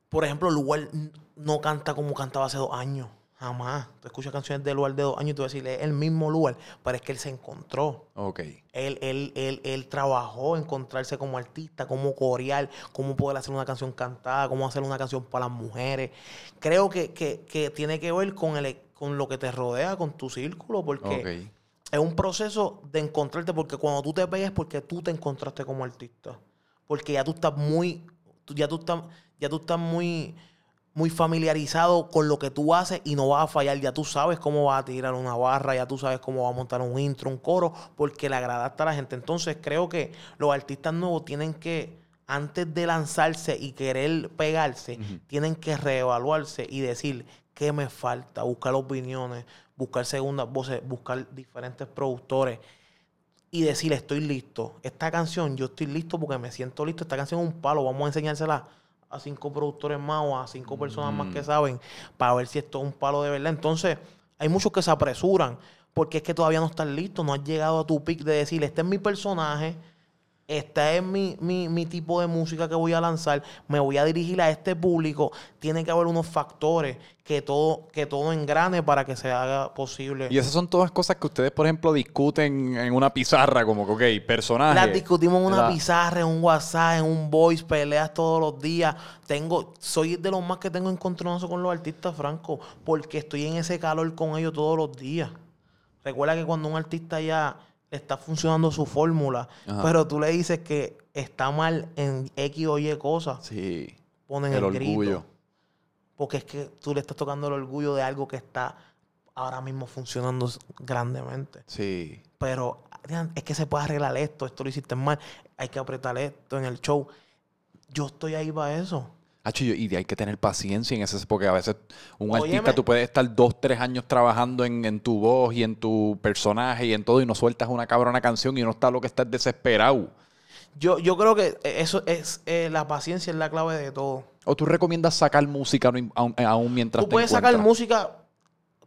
Por ejemplo, Lugar no canta como cantaba hace dos años. Jamás. Tú escuchas canciones de Lugar de dos años y tú vas a decirle, es el mismo Lugar, pero es que él se encontró. Ok. Él, él, él, él trabajó encontrarse como artista, cómo corear, cómo poder hacer una canción cantada, cómo hacer una canción para las mujeres. Creo que, que, que tiene que ver con, el, con lo que te rodea, con tu círculo, porque es un proceso de encontrarte, porque cuando tú te pegas es porque tú te encontraste como artista. Porque ya tú estás muy, ya tú estás, ya tú estás muy, muy familiarizado con lo que tú haces y no vas a fallar. Ya tú sabes cómo vas a tirar una barra, ya tú sabes cómo vas a montar un intro, un coro, porque le agradaste a la gente. Entonces creo que los artistas nuevos tienen que, antes de lanzarse y querer pegarse, tienen que reevaluarse y decir qué me falta, buscar opiniones, buscar segundas voces, buscar diferentes productores y decir estoy listo. Esta canción yo estoy listo porque me siento listo. Esta canción es un palo. Vamos a enseñársela a cinco productores más o a cinco personas más que saben para ver si esto es un palo de verdad. Entonces, hay muchos que se apresuran porque es que todavía no están listos. No has llegado a tu pick de decir, este es mi personaje. Este es mi, mi, mi tipo de música que voy a lanzar. Me voy a dirigir a este público. Tiene que haber unos factores que todo, que todo engrane para que se haga posible. Y esas son todas cosas que ustedes, por ejemplo, discuten en una pizarra, como que, ok, personaje. Las discutimos en una ¿verdad? pizarra, en un WhatsApp, en un voice, peleas todos los días. Tengo, soy de los más que tengo encontronazo con los artistas, Franco, porque estoy en ese calor con ellos todos los días. Recuerda que cuando un artista ya está funcionando su fórmula, Ajá. pero tú le dices que está mal en X o Y cosas, Sí. ponen El el, orgullo. grito. Porque es que tú le estás tocando el orgullo de algo que está ahora mismo funcionando grandemente. Sí. Pero es que se puede arreglar esto, esto lo hiciste mal, hay que apretar esto en el show. Yo estoy ahí para eso. Y hay que tener paciencia en ese, porque a veces un Óyeme. artista tú puedes estar dos, tres años trabajando en, en tu voz y en tu personaje y en todo y no sueltas una cabrona canción y no está lo que estás desesperado. Yo, yo creo que eso es eh, la paciencia es la clave de todo. O tú recomiendas sacar música no im- aún, aún mientras Tú te puedes sacar música,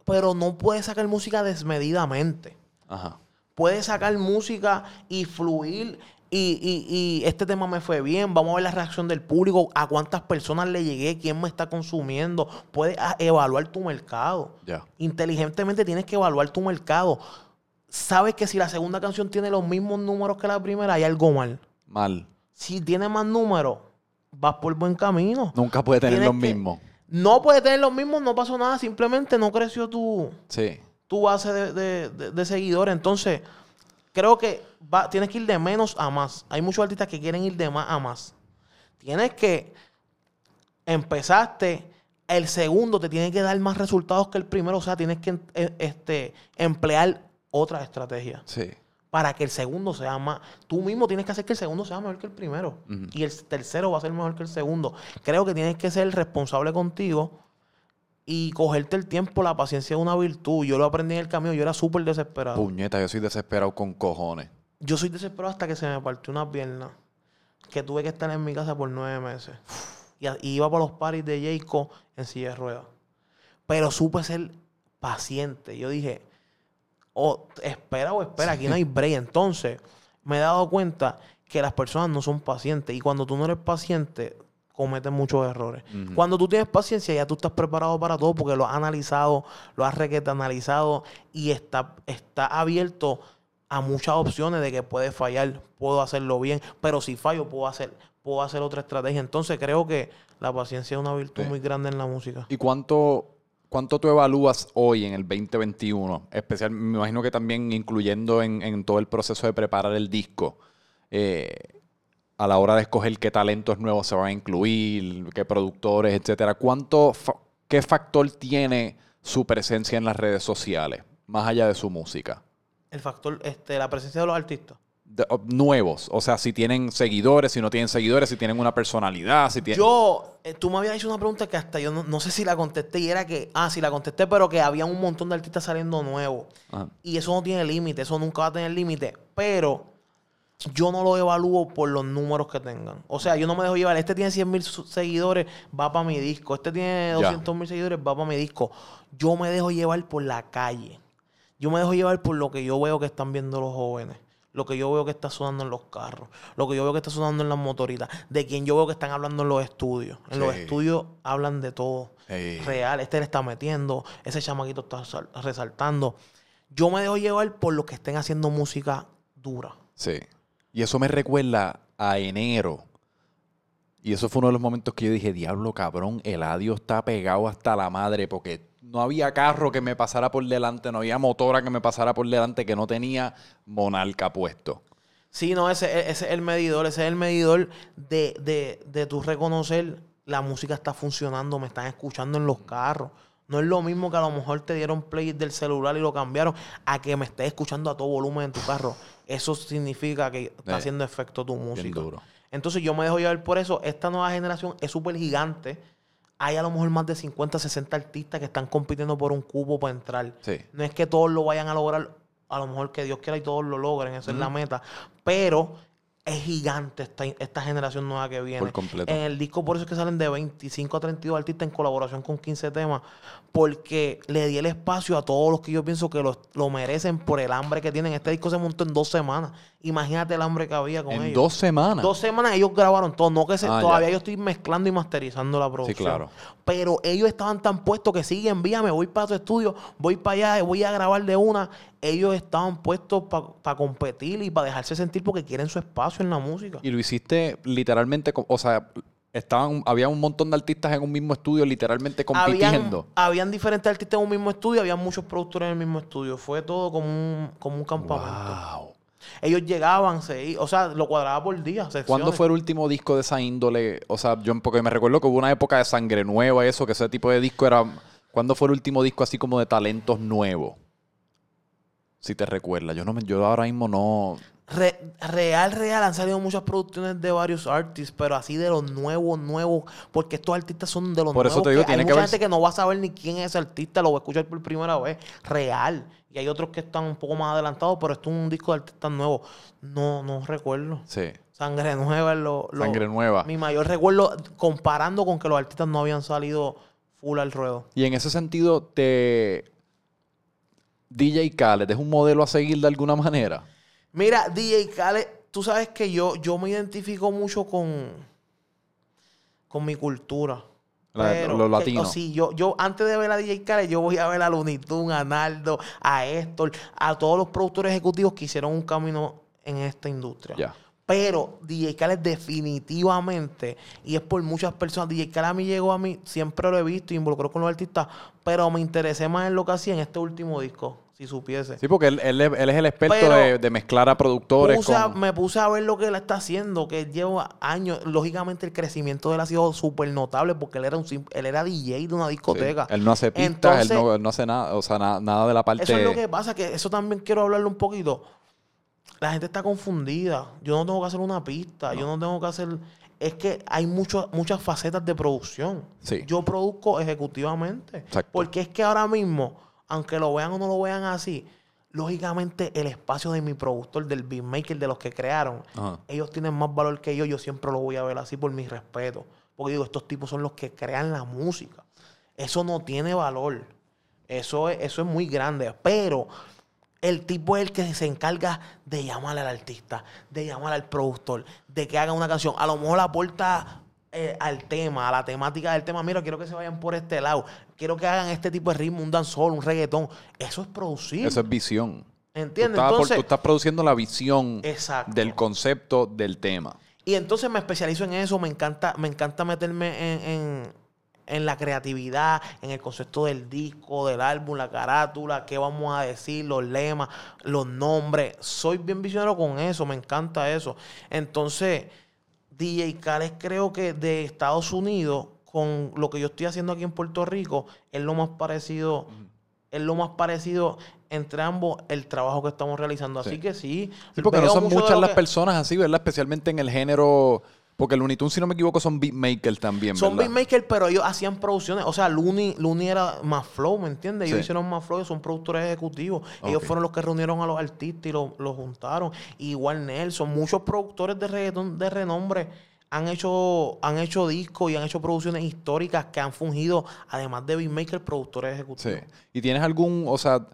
pero no puedes sacar música desmedidamente. Ajá. Puedes sacar música y fluir. Y, y- y este tema me fue bien. Vamos a ver la reacción del público. A cuántas personas le llegué. Quién me está consumiendo. Puedes ah, evaluar tu mercado. Ya. Inteligentemente tienes que evaluar tu mercado. Sabes que si la segunda canción tiene los mismos números que la primera, hay algo mal. Mal. Si tiene más números, vas por buen camino. Nunca puede tener Tienes los mismos. No puede tener los mismos, no pasó nada. Simplemente no creció tu, Sí. tu base de, de- de- de seguidores. Entonces, creo que va, tienes que ir de menos a más. Hay muchos artistas que quieren ir de más a más. Tienes que. Empezaste. El segundo te tiene que dar más resultados que el primero. O sea, tienes que eh, este, emplear otra estrategia. Sí. Para que el segundo sea más. Tú mismo tienes que hacer que el segundo sea mejor que el primero. Y el tercero va a ser mejor que el segundo. Creo que tienes que ser responsable contigo y cogerte el tiempo, la paciencia es una virtud. Yo lo aprendí en el camino, yo era súper desesperado. Puñeta, yo soy desesperado con cojones. Yo soy desesperado hasta que se me partió una pierna. Que tuve que estar en mi casa por nueve meses. Y, iba para los paris de Jayco en silla de ruedas. Pero supe ser paciente. Yo dije, o espera o espera, aquí no hay break. Entonces, me he dado cuenta que las personas no son pacientes. Y cuando tú no eres paciente, cometes muchos errores. Cuando tú tienes paciencia, ya tú estás preparado para todo porque lo has analizado, lo has requete analizado y está, está abierto a muchas opciones de que puedes fallar, puedo hacerlo bien, pero si fallo, puedo hacer, puedo hacer otra estrategia. Entonces, creo que la paciencia es una virtud Sí. muy grande en la música. ¿Y cuánto, cuánto tú evalúas hoy en el 2021? Especial, me imagino que también incluyendo en, en todo el proceso de preparar el disco, eh, a la hora de escoger qué talentos nuevos se van a incluir, qué productores, etcétera. ¿Cuánto, fa- qué factor tiene su presencia en las redes sociales, más allá de su música? El factor, este, la presencia de los artistas. De- o- nuevos, o sea, si tienen seguidores, si no tienen seguidores, si tienen una personalidad, si tienen... Yo, eh, tú me habías hecho una pregunta que hasta yo no, no sé si la contesté y era que, ah, sí la contesté, pero que había un montón de artistas saliendo nuevos. Ajá. Y eso no tiene límite, eso nunca va a tener límite. Pero yo no lo evalúo por los números que tengan. O sea, yo no me dejo llevar. Este tiene 100 mil seguidores, va para mi disco. Este tiene Ya. 200 mil seguidores, va para mi disco. Yo me dejo llevar por la calle. Yo me dejo llevar por lo que yo veo que están viendo los jóvenes. Lo que yo veo que está sonando en los carros. Lo que yo veo que está sonando en las motoritas. De quien yo veo que están hablando en los estudios. En los estudios hablan de todo real. Este le está metiendo, ese chamaquito está sal- resaltando. Yo me dejo llevar por los que estén haciendo música dura. Sí. Y eso me recuerda a enero. Y eso fue uno de los momentos que yo dije, diablo cabrón, el adiós está pegado hasta la madre porque no había carro que me pasara por delante, no había motora que me pasara por delante que no tenía monarca puesto. Sí, no, ese, ese es el medidor, ese es el medidor de, de, de tu reconocer la música está funcionando, me están escuchando en los carros. No es lo mismo que a lo mejor te dieron play del celular y lo cambiaron a que me estés escuchando a todo volumen en tu carro. Eso significa que está Eh, haciendo efecto tu música. duro. Entonces yo me dejo llevar por eso. Esta nueva generación es súper gigante. Hay a lo mejor más de 50, 60 artistas que están compitiendo por un cubo para entrar. Sí. No es que todos lo vayan a lograr, a lo mejor que Dios quiera y todos lo logren, esa es la meta. Pero es gigante esta, esta generación nueva que viene. Por completo. En el disco por eso es que salen de 25 a 32 artistas en colaboración con 15 temas, porque le di el espacio a todos los que yo pienso que lo, lo merecen por el hambre que tienen. Este disco se montó en dos semanas. Imagínate el hambre que había con En ellos. dos semanas. Dos semanas ellos grabaron todo, no que se, Ah, todavía ya. yo estoy mezclando y masterizando la producción. claro. Pero ellos estaban tan puestos que sí, envíame, voy para tu estudio, voy para allá, voy a grabar de una. Ellos estaban puestos para competir y para dejarse sentir porque quieren su espacio en la música. Y lo hiciste literalmente, o sea, estaban, había un montón de artistas en un mismo estudio literalmente compitiendo. Habían, habían diferentes artistas en un mismo estudio, había muchos productores en el mismo estudio. Fue todo como un, como un campamento. Wow. Ellos llegaban, se, o sea, lo cuadraba por día. ¿Cuándo secciones. fue el último disco de esa índole? O sea, yo porque me recuerdo que hubo una época de sangre nueva y eso, que ese tipo de disco era. ¿Cuándo fue el último disco así como de talentos nuevos? Si te recuerdas. Yo no me, yo ahora mismo no. Re- real, real, han salido muchas producciones de varios artistas, pero así de los nuevos, nuevos, porque estos artistas son de los Por nuevos. eso te digo, que tiene hay que mucha haber- gente que no va a saber ni quién es ese artista, lo va a escuchar por primera vez, real. Y hay otros que están un poco más adelantados, pero esto es un disco de artistas nuevos. No, no recuerdo. Sí. Sangre Nueva es lo, lo- Sangre nueva. Mi mayor recuerdo comparando con que los artistas no habían salido full al ruedo. Y en ese sentido, te. DJ Khaled es un modelo a seguir de alguna manera. Mira, DJ Khaled, tú sabes que yo, yo me identifico mucho con, con mi cultura. La- Pero lo que- latino. o sí, yo, yo antes de ver a DJ Khaled, yo voy a ver a Looney Tunes, a Naldo, a Héctor, a todos los productores ejecutivos que hicieron un camino en esta industria. Ya. Pero DJ Khaled definitivamente, y es por muchas personas, DJ Khaled a mí llegó a mí, siempre lo he visto y involucró con los artistas, pero me interesé más en lo que hacía en este último disco. si supiese. Sí, porque él, él es- él es el experto de, de mezclar a productores Puse a- con... me puse a ver lo que él está haciendo, que lleva años. Lógicamente el crecimiento de él ha sido súper notable porque él era un él era DJ de una Sí, discoteca. Él no hace pistas, Entonces, él, no, él no hace nada, o sea, na- nada de la parte... Eso es lo que pasa, que eso también quiero hablarle un poquito. La gente está confundida. Yo no tengo que hacer una pista, yo no tengo que hacer... Es que hay mucho- muchas facetas de producción. Sí. Yo produzco ejecutivamente. Exacto. Porque es que ahora mismo, aunque lo vean o no lo vean así, lógicamente el espacio de mi productor, del beatmaker, de los que crearon, Ajá. ellos tienen más valor que yo. Yo siempre lo voy a ver así por mi respeto. Porque digo, estos tipos son los que crean la música. Eso no tiene valor. Eso es, eso es muy grande. Pero el tipo es el que se encarga de llamar al artista, de llamar al productor, de que haga una canción. A lo mejor aporta eh, al tema, a la temática del tema. Mira, quiero que se vayan por este lado. Quiero que hagan este tipo de ritmo, un dancehall, un reggaetón. Eso es producir. Eso es visión. Tú ¿Entiendes? estás, por- Entonces, tú estás produciendo la visión Exacto. del concepto del tema. Y entonces me especializo en eso, me encanta, me encanta meterme en, en- en la creatividad, en el concepto del disco, del álbum, la carátula, qué vamos a decir, los lemas, los nombres. Soy bien visionario con eso, me encanta eso. Entonces, DJ Khaled creo que de Estados Unidos, con lo que yo estoy haciendo aquí en Puerto Rico, es lo más parecido, es lo más parecido entre ambos el trabajo que estamos realizando. Así Sí. que sí. Sí, porque no son muchas las que- personas así, ¿verdad? Especialmente en el género... Porque Looney Tunes, si no me equivoco, son beatmakers también, Son ¿verdad? beatmakers, pero ellos hacían producciones. O sea, Looney, Looney era más flow, ¿me entiendes? Ellos Sí. hicieron más flow, son productores ejecutivos. Ellos fueron los que reunieron a los artistas y los los juntaron. Igual Nelson, muchos productores de reggaetón de renombre han hecho, han hecho discos y han hecho producciones históricas que han fungido, además de beatmakers, productores Sí. ejecutivos. ¿Y tienes algún, o sea,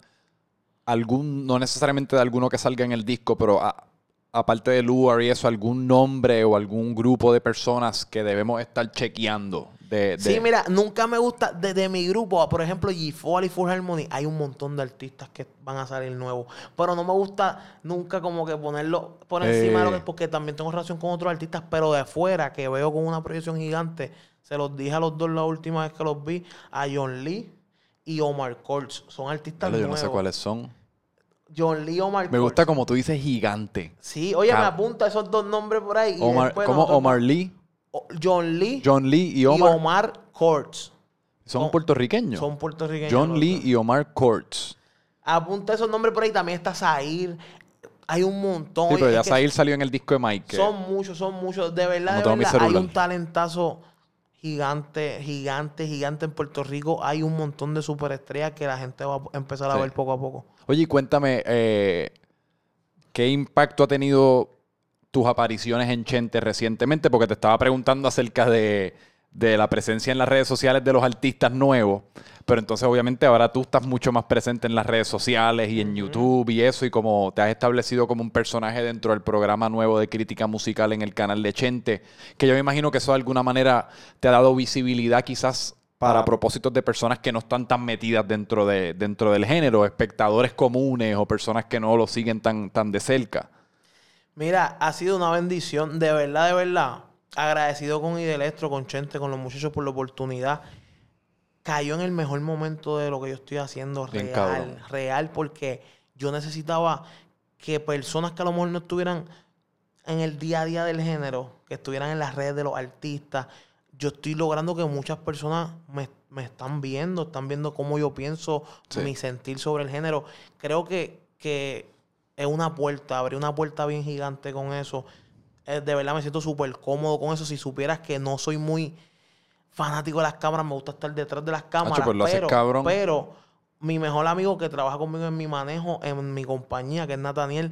algún, no necesariamente de alguno que salga en el disco, pero a- aparte de Luar y eso, algún nombre o algún grupo de personas que debemos estar chequeando? De, de- Sí, mira, nunca me gusta, desde mi grupo, por ejemplo, G4 y Full Harmony, hay un montón de artistas que van a salir nuevos. Pero no me gusta nunca como que ponerlo por encima de lo que, Eh. porque también tengo relación con otros artistas, pero de afuera, que veo con una proyección gigante, se los dije a los dos la última vez que los vi, a John Lee y Omar Courtz. Son artistas Dale, yo nuevos. no sé cuáles son. John Lee y Omar Me gusta como tú dices gigante. Sí, oye, me apunta esos dos nombres por ahí. y Omar, después ¿Cómo nosotros- Omar Lee? O- John Lee John Lee y y Omar Omar Courtz. son puertorriqueños. Son puertorriqueños. John Lee y Omar Courtz. Apunta esos nombres por ahí. También está Zahir. Hay un montón. Sí, pero ya Zahir salió en el disco de Mike. Son muchos, son muchos. De verdad, No de tengo mi verdad. Hay un talentazo gigante, gigante, gigante en Puerto Rico. Hay un montón de superestrellas que la gente va a empezar a Sí. ver poco a poco. Oye, y cuéntame, eh, ¿qué impacto ha tenido tus apariciones en Chente recientemente? Porque te estaba preguntando acerca de, de la presencia en las redes sociales de los artistas nuevos, pero entonces obviamente ahora tú estás mucho más presente en las redes sociales y en YouTube y eso, y como te has establecido como un personaje dentro del programa nuevo de crítica musical en el canal de Chente, que yo me imagino que eso de alguna manera te ha dado visibilidad quizás para propósitos de personas que no están tan metidas dentro, de, dentro del género, espectadores comunes o personas que no lo siguen tan, tan de cerca. Mira, ha sido una bendición. De verdad, de verdad. Agradecido con Idelestro, con Chente, con los muchachos por la oportunidad. Cayó en el mejor momento de lo que yo estoy haciendo Bien real. cabrón. Real, porque yo necesitaba que personas que a lo mejor no estuvieran en el día a día del género, que estuvieran en las redes de los artistas. Yo estoy logrando que muchas personas me, me están viendo, están viendo cómo yo pienso, Sí. mi sentir sobre el género. Creo que, que es una puerta, abrí una puerta bien gigante con eso. Eh, de verdad me siento súper cómodo con eso. Si supieras que no soy muy fanático de las cámaras, me gusta estar detrás de las cámaras. pues lo haces pero, cabrón. pero mi mejor amigo que trabaja conmigo en mi manejo, en mi compañía, que es Nathaniel,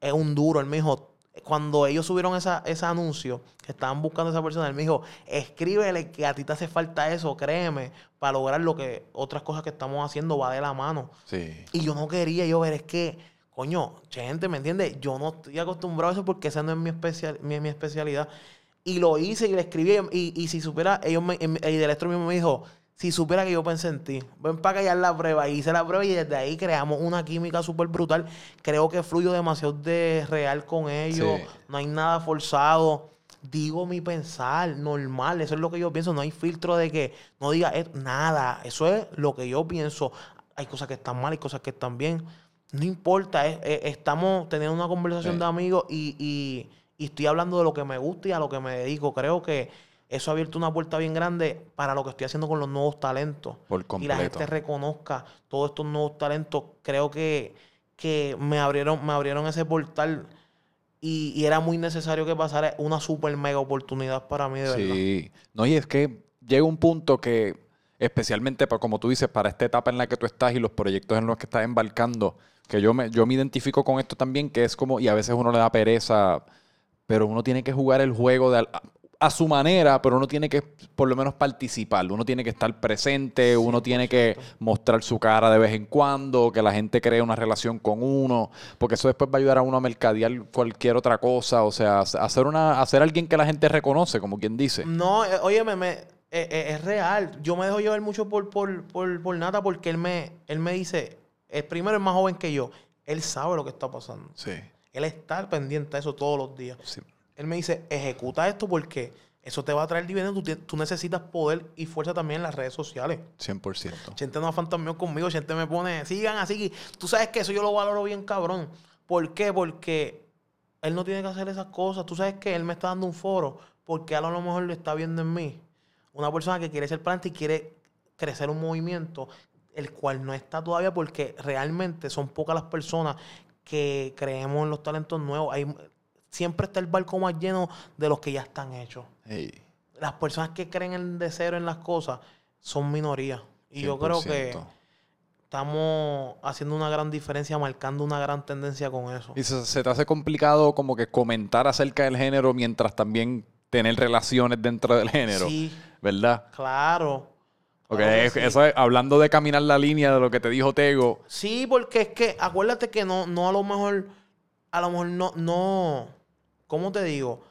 es un duro. Él me dijo, cuando ellos subieron esa, ese anuncio, que estaban buscando a esa persona, él me dijo, escríbele que a ti te hace falta eso, créeme, para lograr lo que otras cosas que estamos haciendo va de la mano. Sí. Y yo no quería, yo ver, es que, coño, gente, ¿me entiendes? Yo no estoy acostumbrado a eso porque esa no es mi, especial, mi, mi especialidad. Y lo hice y le escribí. Y, y si supiera, ellos me, y del electro mismo me dijo, si supiera que yo pensé en ti, ven para ya la prueba. Y hice la prueba y desde ahí creamos una química súper brutal. Creo que fluyo demasiado de real con ellos. Sí. No hay nada forzado. Digo mi pensar, normal. Eso es lo que yo pienso. No hay filtro de que no diga nada. Eso es lo que yo pienso. hay cosas que están mal, hay cosas que están bien. No importa, es- es- estamos teniendo una conversación Sí. de amigos y, y- y estoy hablando de lo que me gusta y a lo que me dedico. Creo que eso ha abierto una puerta bien grande para lo que estoy haciendo con los nuevos talentos. Por Y la gente reconozca todos estos nuevos talentos. Creo que, que me abrieron, me abrieron ese portal y, y era muy necesario que pasara una super mega oportunidad para mí, de verdad. Sí. No, y es que llega un punto que, especialmente pa- como tú dices, para esta etapa en la que tú estás y los proyectos en los que estás embarcando, que yo me, yo me identifico con esto también, que es como, y a veces uno le da pereza, pero uno tiene que jugar el juego de, a, a su manera, pero uno tiene que por lo menos participar, uno tiene que estar presente, uno tiene que mostrar su cara de vez en cuando, que la gente cree una relación con uno, porque eso después va a ayudar a uno a mercadear cualquier otra cosa, o sea, hacer una, hacer alguien que la gente reconoce, como quien dice. No, eh, oye, me, me- eh, eh, es real. Yo me dejo llevar mucho por, por, por, por Nata porque él me, él me dice, el primero es más joven que yo. Él sabe lo que está pasando. Sí, Él está pendiente de eso todos los días. sí. Él me dice, ejecuta esto porque eso te va a traer dividendo. Tú, necesitas poder y fuerza también en las redes sociales. 100%. Gente no fantasmeó conmigo, gente me pone, sigan así. Tú sabes que eso yo lo valoro bien, cabrón. ¿Por qué? Porque él no tiene que hacer esas cosas. Tú sabes que él me está dando un foro porque a lo mejor lo está viendo en mí. Una persona que quiere ser planta y quiere crecer un movimiento, el cual no está todavía porque realmente son pocas las personas que creemos en los talentos nuevos. Hay, siempre está el barco más lleno de los que ya están hechos Hey, las personas que creen en de cero en las cosas son minoría. Y yo creo que 100%. estamos haciendo una gran diferencia, marcando una gran tendencia con eso. Y se, se te hace complicado como que comentar acerca del género mientras también tener relaciones dentro del género, Sí, ¿verdad? claro. Porque sí. eso es- hablando de caminar la línea de lo que te dijo Tego, Sí, porque es que acuérdate que no, no a lo mejor, a lo mejor no, no, ¿cómo te digo?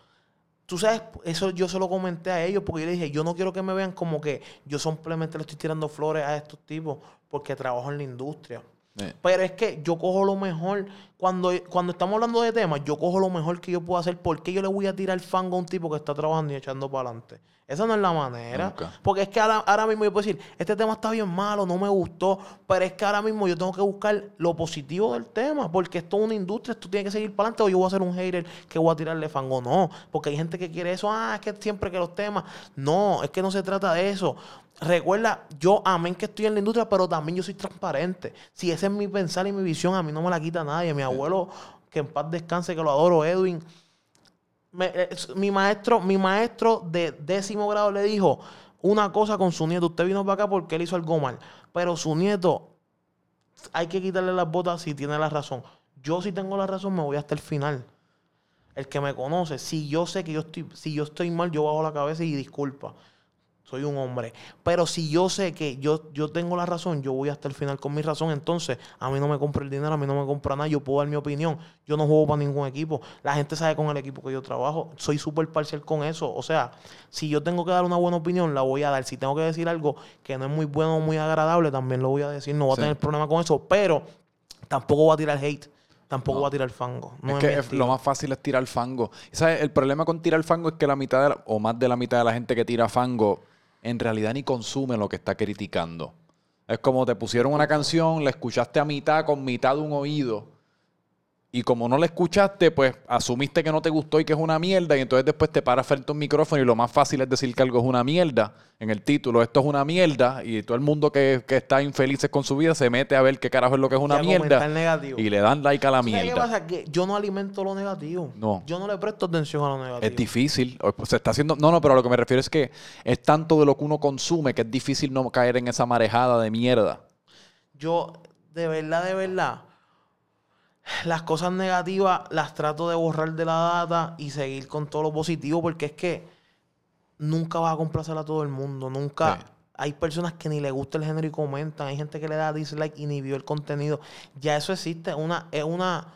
Tú sabes, eso yo se lo comenté a ellos porque yo le dije, yo no quiero que me vean como que yo simplemente le estoy tirando flores a estos tipos porque trabajo en la industria. eh, Pero es que yo cojo lo mejor. Cuando, cuando estamos hablando de temas, yo cojo lo mejor que yo puedo hacer. ¿Por qué yo le voy a tirar fango a un tipo que está trabajando y echando para adelante? Esa no es la manera. Nunca. Porque es que ahora, ahora mismo yo puedo decir, este tema está bien malo, no me gustó. Pero es que ahora mismo yo tengo que buscar lo positivo del tema. Porque esto es una industria, esto tiene que seguir para adelante. O yo voy a ser un hater que voy a tirarle fango. No. Porque hay gente que quiere eso. Ah, es que siempre que los temas. No, es que no se trata de eso. Recuerda, yo amén que estoy en la industria, pero también yo soy transparente. Si ese es mi pensar y mi visión, a mí no me la quita nadie. Mi abuelo, que en paz descanse, que lo adoro, Edwin. Eh, mi maestro, mi maestro de décimo grado le dijo una cosa con su nieto. Usted vino para acá porque él hizo algo mal. Pero su nieto, hay que quitarle las botas si tiene la razón. Yo si tengo la razón, me voy hasta el final. El que me conoce, si yo sé que yo estoy, si yo estoy mal, yo bajo la cabeza y disculpa. Soy un hombre. Pero si yo sé que yo, yo tengo la razón, yo voy hasta el final con mi razón. Entonces, a mí no me compra el dinero, a mí no me compra nada. Yo puedo dar mi opinión. Yo no juego para ningún equipo. La gente sabe con el equipo que yo trabajo. Soy súper parcial con eso. O sea, si yo tengo que dar una buena opinión, la voy a dar. Si tengo que decir algo que no es muy bueno o muy agradable, también lo voy a decir. No voy Sí. a tener problema con eso. Pero tampoco voy a tirar hate. Tampoco voy a tirar fango. No es es que lo más fácil es tirar fango. ¿sabes? El problema con tirar fango es que la mitad de la- o más de la mitad de la gente que tira fango en realidad ni consume lo que está criticando. Es como te pusieron una canción, la escuchaste a mitad con mitad de un oído. Y como no la escuchaste, pues asumiste que no te gustó y que es una mierda. Y entonces después te paras frente a un micrófono y lo más fácil es decir que algo es una mierda. En el título, esto es una mierda. Y todo el mundo que, que está infelices con su vida se mete a ver qué carajo es lo que es Y una comentar mierda. negativo. Y le dan like a la ¿Sabes qué mierda. pasa? Que yo no alimento lo negativo. No. Yo no le presto atención a lo negativo. Es difícil. pues, Se está haciendo. No, no, pero a lo que me refiero es que es tanto de lo que uno consume que es difícil no caer en esa marejada de mierda. Yo, de verdad, de verdad, las cosas negativas las trato de borrar de la data y seguir con todo lo positivo porque es que nunca vas a complacer a todo el mundo. Nunca. Sí. Hay personas que ni le gusta el género y comentan. Hay gente que le da dislike y ni vio el contenido. Ya eso existe. Una, es una.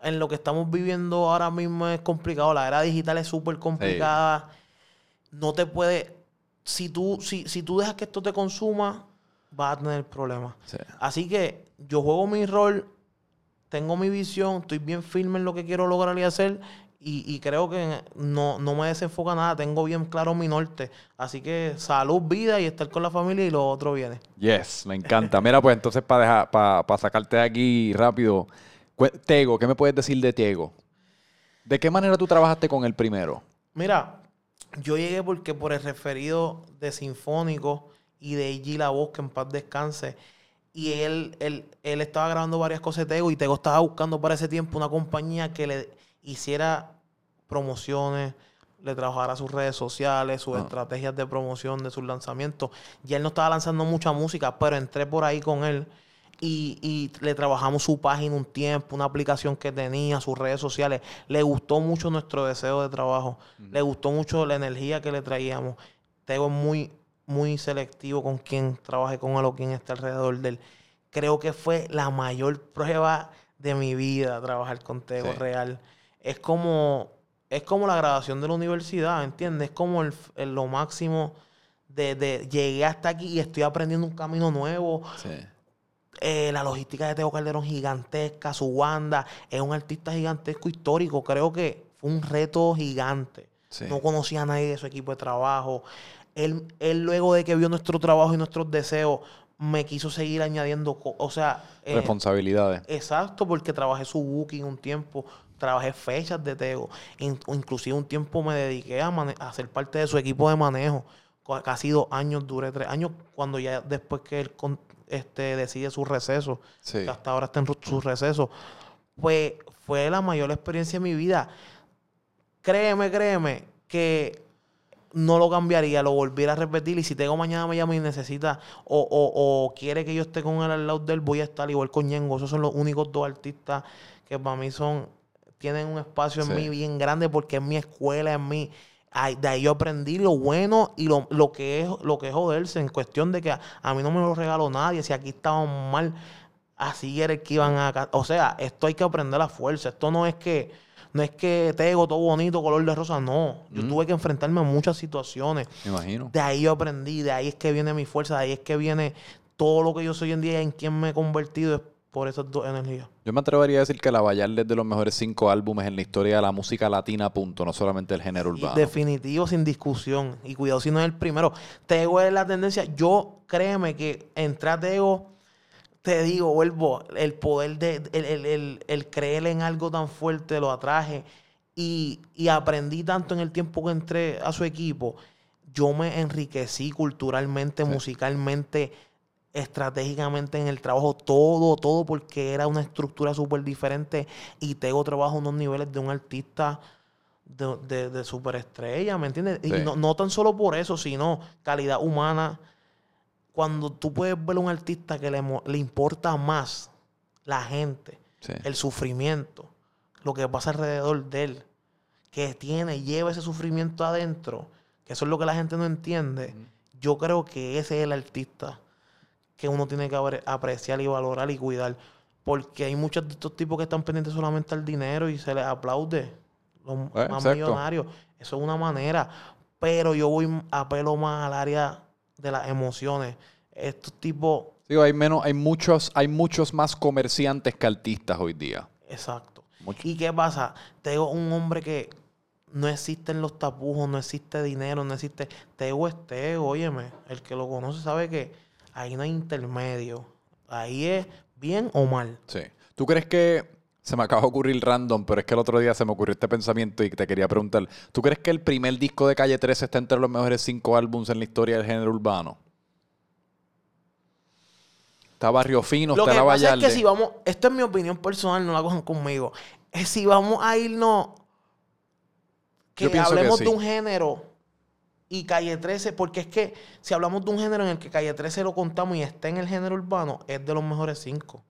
En lo que estamos viviendo ahora mismo es complicado. La era digital es súper complicada. No te puede. Si tú, si, si tú dejas que esto te consuma, vas a tener problemas. Sí. Así que yo juego mi rol, tengo mi visión, estoy bien firme en lo que quiero lograr y hacer y, y creo que no, no me desenfoca nada, tengo bien claro mi norte. Así que salud, vida y estar con la familia y lo otro viene. Yes, me encanta. Mira, pues entonces para dejar, para, sacarte de aquí rápido, Tego, ¿qué me puedes decir de Tego? ¿De qué manera tú trabajaste con él primero? Mira, yo llegué porque por el referido de Sinfónico y de G La Voz, que en paz descanse, y él, él, él estaba grabando varias cosas de Tego y Tego estaba buscando para ese tiempo una compañía que le hiciera promociones, le trabajara sus redes sociales, sus Ah. estrategias de promoción de sus lanzamientos. Ya él no estaba lanzando mucha música, pero entré por ahí con él y, y le trabajamos su página un tiempo, una aplicación que tenía, sus redes sociales. Le gustó mucho nuestro deseo de trabajo, le gustó mucho la energía que le traíamos. Tego es muy, muy selectivo con quién trabaje con él o quién está alrededor de él. Creo que fue la mayor prueba de mi vida trabajar con Tego Sí. real. Es como, es como la graduación de la universidad, ¿entiendes? Es como el, el- lo máximo de, de llegué hasta aquí y estoy aprendiendo un camino nuevo. Sí. Eh, la logística de Teo Calderón gigantesca, su banda, es un artista gigantesco histórico. Creo que fue un reto gigante. Sí. No conocía a nadie de su equipo de trabajo. Él, él luego de que vio nuestro trabajo y nuestros deseos, me quiso seguir añadiendo, o sea, eh, Responsabilidades. exacto, porque trabajé su booking un tiempo, trabajé fechas de Tego, in- inclusive un tiempo me dediqué a, a ser parte de su equipo de manejo. Casi dos años, duré tres años, cuando ya después que él con- este, decide su receso, Sí. que hasta ahora está en su receso, pues fue la mayor experiencia de mi vida. Créeme, créeme, que no lo cambiaría, lo volviera a repetir. Y si tengo mañana me llama y necesita o, o- o quiere que yo esté con él al lado de él, voy a estar igual con Ñengo. Esos son los únicos dos artistas que para mí son, tienen un espacio en Sí. mí bien grande porque es mi escuela, es mi. ay, De ahí yo aprendí lo bueno y lo, lo que es lo que es joderse en cuestión de que a, a mí no me lo regaló nadie. Si aquí estaban mal, así era el que iban a... O sea, esto hay que aprender a fuerza. Esto no es que no es que tengo todo bonito, color de rosa. No. Yo tuve que enfrentarme a muchas situaciones. Me imagino. De ahí yo aprendí, de ahí es que viene mi fuerza, de ahí es que viene todo lo que yo soy hoy en día, en quien me he convertido es por esas dos energías. Yo me atrevería a decir que La Vallarta es de los mejores cinco álbumes en la historia de la música latina, punto. No solamente el género Y urbano. definitivo, sin discusión. Y cuidado si no es el primero. Tego es la tendencia. Yo, créeme que entré a Tego, te digo, vuelvo, el poder de, el, el- el- el creer en algo tan fuerte lo atraje. Y, y aprendí tanto en el tiempo que entré a su equipo. Yo me enriquecí culturalmente, Sí. musicalmente, estratégicamente en el trabajo, todo, todo, porque era una estructura súper diferente. Y Tego trabaja unos niveles de un artista de, de, de superestrella, ¿me entiendes? Sí. Y no, no tan solo por eso, sino calidad humana. Cuando tú puedes ver a un artista que le, le importa más la gente, Sí. el sufrimiento, lo que pasa alrededor de él, que tiene, lleva ese sufrimiento adentro, que eso es lo que la gente no entiende. Yo creo que ese es el artista que uno tiene que apre- apreciar y valorar y cuidar. Porque hay muchos de estos tipos que están pendientes solamente al dinero y se les aplaude. Los Eh, más exacto. millonarios. Eso es una manera. Pero yo voy apelo más al área de las emociones. Estos tipos, Digo, hay menos, hay muchos, hay muchos más comerciantes que artistas hoy día. exacto. Mucho. ¿Y qué pasa? Tengo un hombre que no existen los tapujos, no existe dinero, no existe. Tego es Tego, óyeme. El que lo conoce sabe que ahí no hay intermedio. Ahí es bien o mal. Sí. ¿Tú crees que se me acaba de ocurrir random, pero es que el otro día se me ocurrió este pensamiento y te quería preguntar, ¿tú crees que el primer disco de Calle 13 está entre los mejores cinco álbumes en la historia del género urbano? Está Barrio Fino, Lo está que La pasa es que si vamos, esto es mi opinión personal, no la cojan conmigo. Es si vamos a irnos, que Yo pienso que hablemos sí. de un género y Calle 13, porque es que si hablamos de un género en el que Calle 13 lo contamos y está en el género urbano, es de los mejores cinco.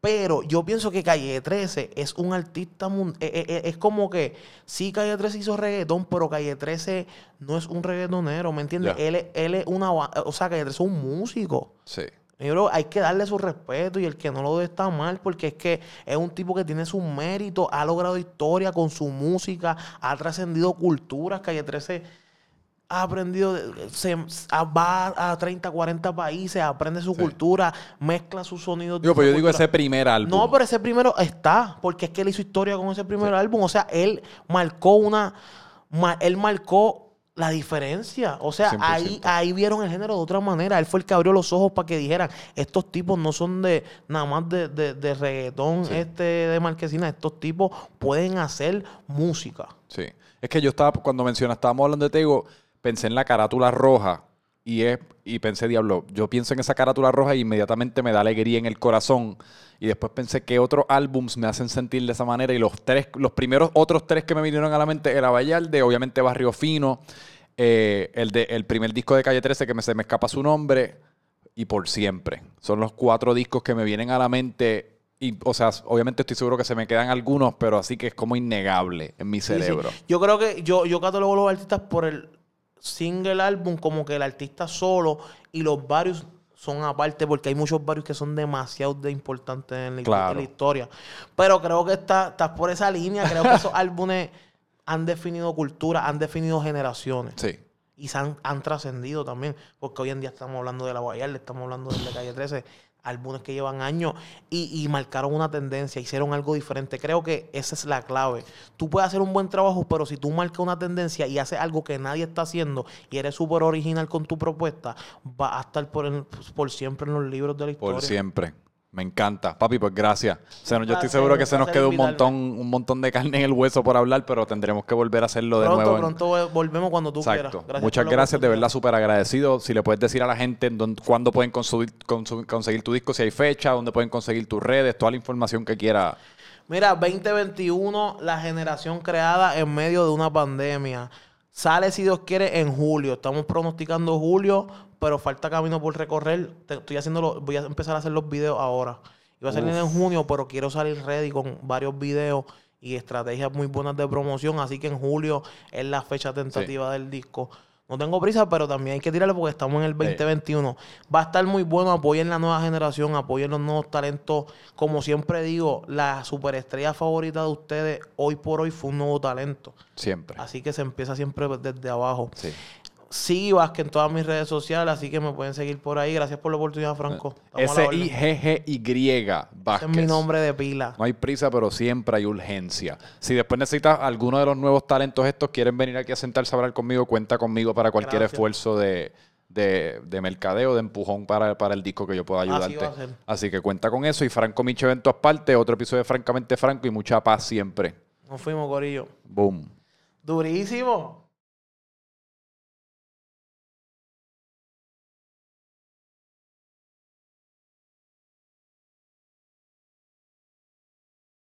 Pero yo pienso que Calle 13 es un artista, mun- eh, eh, eh, es como que sí Calle 13 hizo reggaetón, pero Calle 13 no es un reggaetonero, ¿me entiendes? Él, es- él es una, o sea, Calle 13 es un músico. Sí. Mi bro, hay que darle su respeto y el que no lo dé está mal porque es que es un tipo que tiene sus méritos, ha logrado historia con su música, ha trascendido culturas. Calle 13 ha aprendido, se, va a 30, 40 países, aprende su cultura, mezcla sus sonidos. Digo, su pues yo digo ese primer álbum. No, pero ese primero está, porque es que él hizo historia con ese primer álbum. O sea, él marcó una. él marcó la diferencia. O sea, 100%. ahí, ahí vieron el género de otra manera. Él fue el que abrió los ojos para que dijeran: estos tipos no son de nada más de, de, de reggaetón este de marquesina. Estos tipos pueden hacer música. Sí. Es que yo estaba, cuando mencionas, estábamos hablando de Tego, pensé en la carátula roja y, es, y pensé, diablo, yo pienso en esa carátula roja y inmediatamente me da alegría en el corazón. Y después pensé que otros álbums me hacen sentir de esa manera. Y los tres, los primeros otros tres que me vinieron a la mente era Vallarde, obviamente Barrio Fino, eh, el, de, el primer disco de Calle 13 que me, se me escapa su nombre, y Por Siempre. Son los cuatro discos que me vienen a la mente. Y, o sea, obviamente estoy seguro que se me quedan algunos, pero así que es como innegable en mi Sí, sí. cerebro. Yo creo que yo, yo catalogo a los artistas por el single álbum, como que el artista solo y los varios son aparte, porque hay muchos varios que son demasiado de importantes en la, Claro. en la historia. Pero creo que está- estás por esa línea. Creo que esos álbumes han definido cultura, han definido generaciones. Sí. Y se han, han trascendido también. Porque hoy en día estamos hablando de La Guayarle, estamos hablando de La Calle 13. Álbumes que llevan años y, y marcaron una tendencia, hicieron algo diferente. Creo que esa es la clave. Tú puedes hacer un buen trabajo, pero si tú marcas una tendencia y haces algo que nadie está haciendo y eres súper original con tu propuesta, va a estar por, el- por siempre en los libros de la historia. Por siempre. Me encanta. Papi, pues gracias. Se nos- yo estoy seguro que se nos quedó un montón, un montón de carne en el hueso por hablar, pero tendremos que volver a hacerlo de Pronto, nuevo. en- pronto volvemos cuando tú quieras. Gracias Muchas gracias, de verdad, súper agradecido. Si le puedes decir a la gente en dónde- cuándo pueden consumir- consu- conseguir tu disco, si hay fecha, dónde pueden conseguir tus redes, toda la información que quiera. Mira, 2021, la generación creada en medio de una pandemia. Sale, si Dios quiere, en julio. Estamos pronosticando julio, pero falta camino por recorrer. Te- estoy haciéndolo, voy a empezar a hacer los videos ahora. Iba a salir en junio, pero quiero salir ready con varios videos y estrategias muy buenas de promoción. Así que en julio es la fecha tentativa del disco. No tengo prisa, pero también hay que tirarle porque estamos en el 2021. Va a estar muy bueno. Apoyen la nueva generación, apoyen los nuevos talentos. Como siempre digo, la superestrella favorita de ustedes hoy por hoy fue un nuevo talento. Siempre. Así que se empieza siempre desde abajo. Sí. Sí, Vázquez en todas mis redes sociales, así que me pueden seguir por ahí. Gracias por la oportunidad, Franco. S-I-G-G-Y Ese Vázquez. es mi nombre de pila. No hay prisa, pero siempre hay urgencia. Si después necesitas alguno de los nuevos talentos estos, quieren venir aquí a sentarse a hablar conmigo, cuenta conmigo para cualquier Gracias. esfuerzo de, de- de mercadeo, de empujón para, para el disco que yo pueda ayudarte. Así que cuenta con eso. Y Franco Miche Eventos aparte, otro episodio de Francamente Franco y mucha paz siempre. Nos fuimos, Corillo. Boom. Durísimo.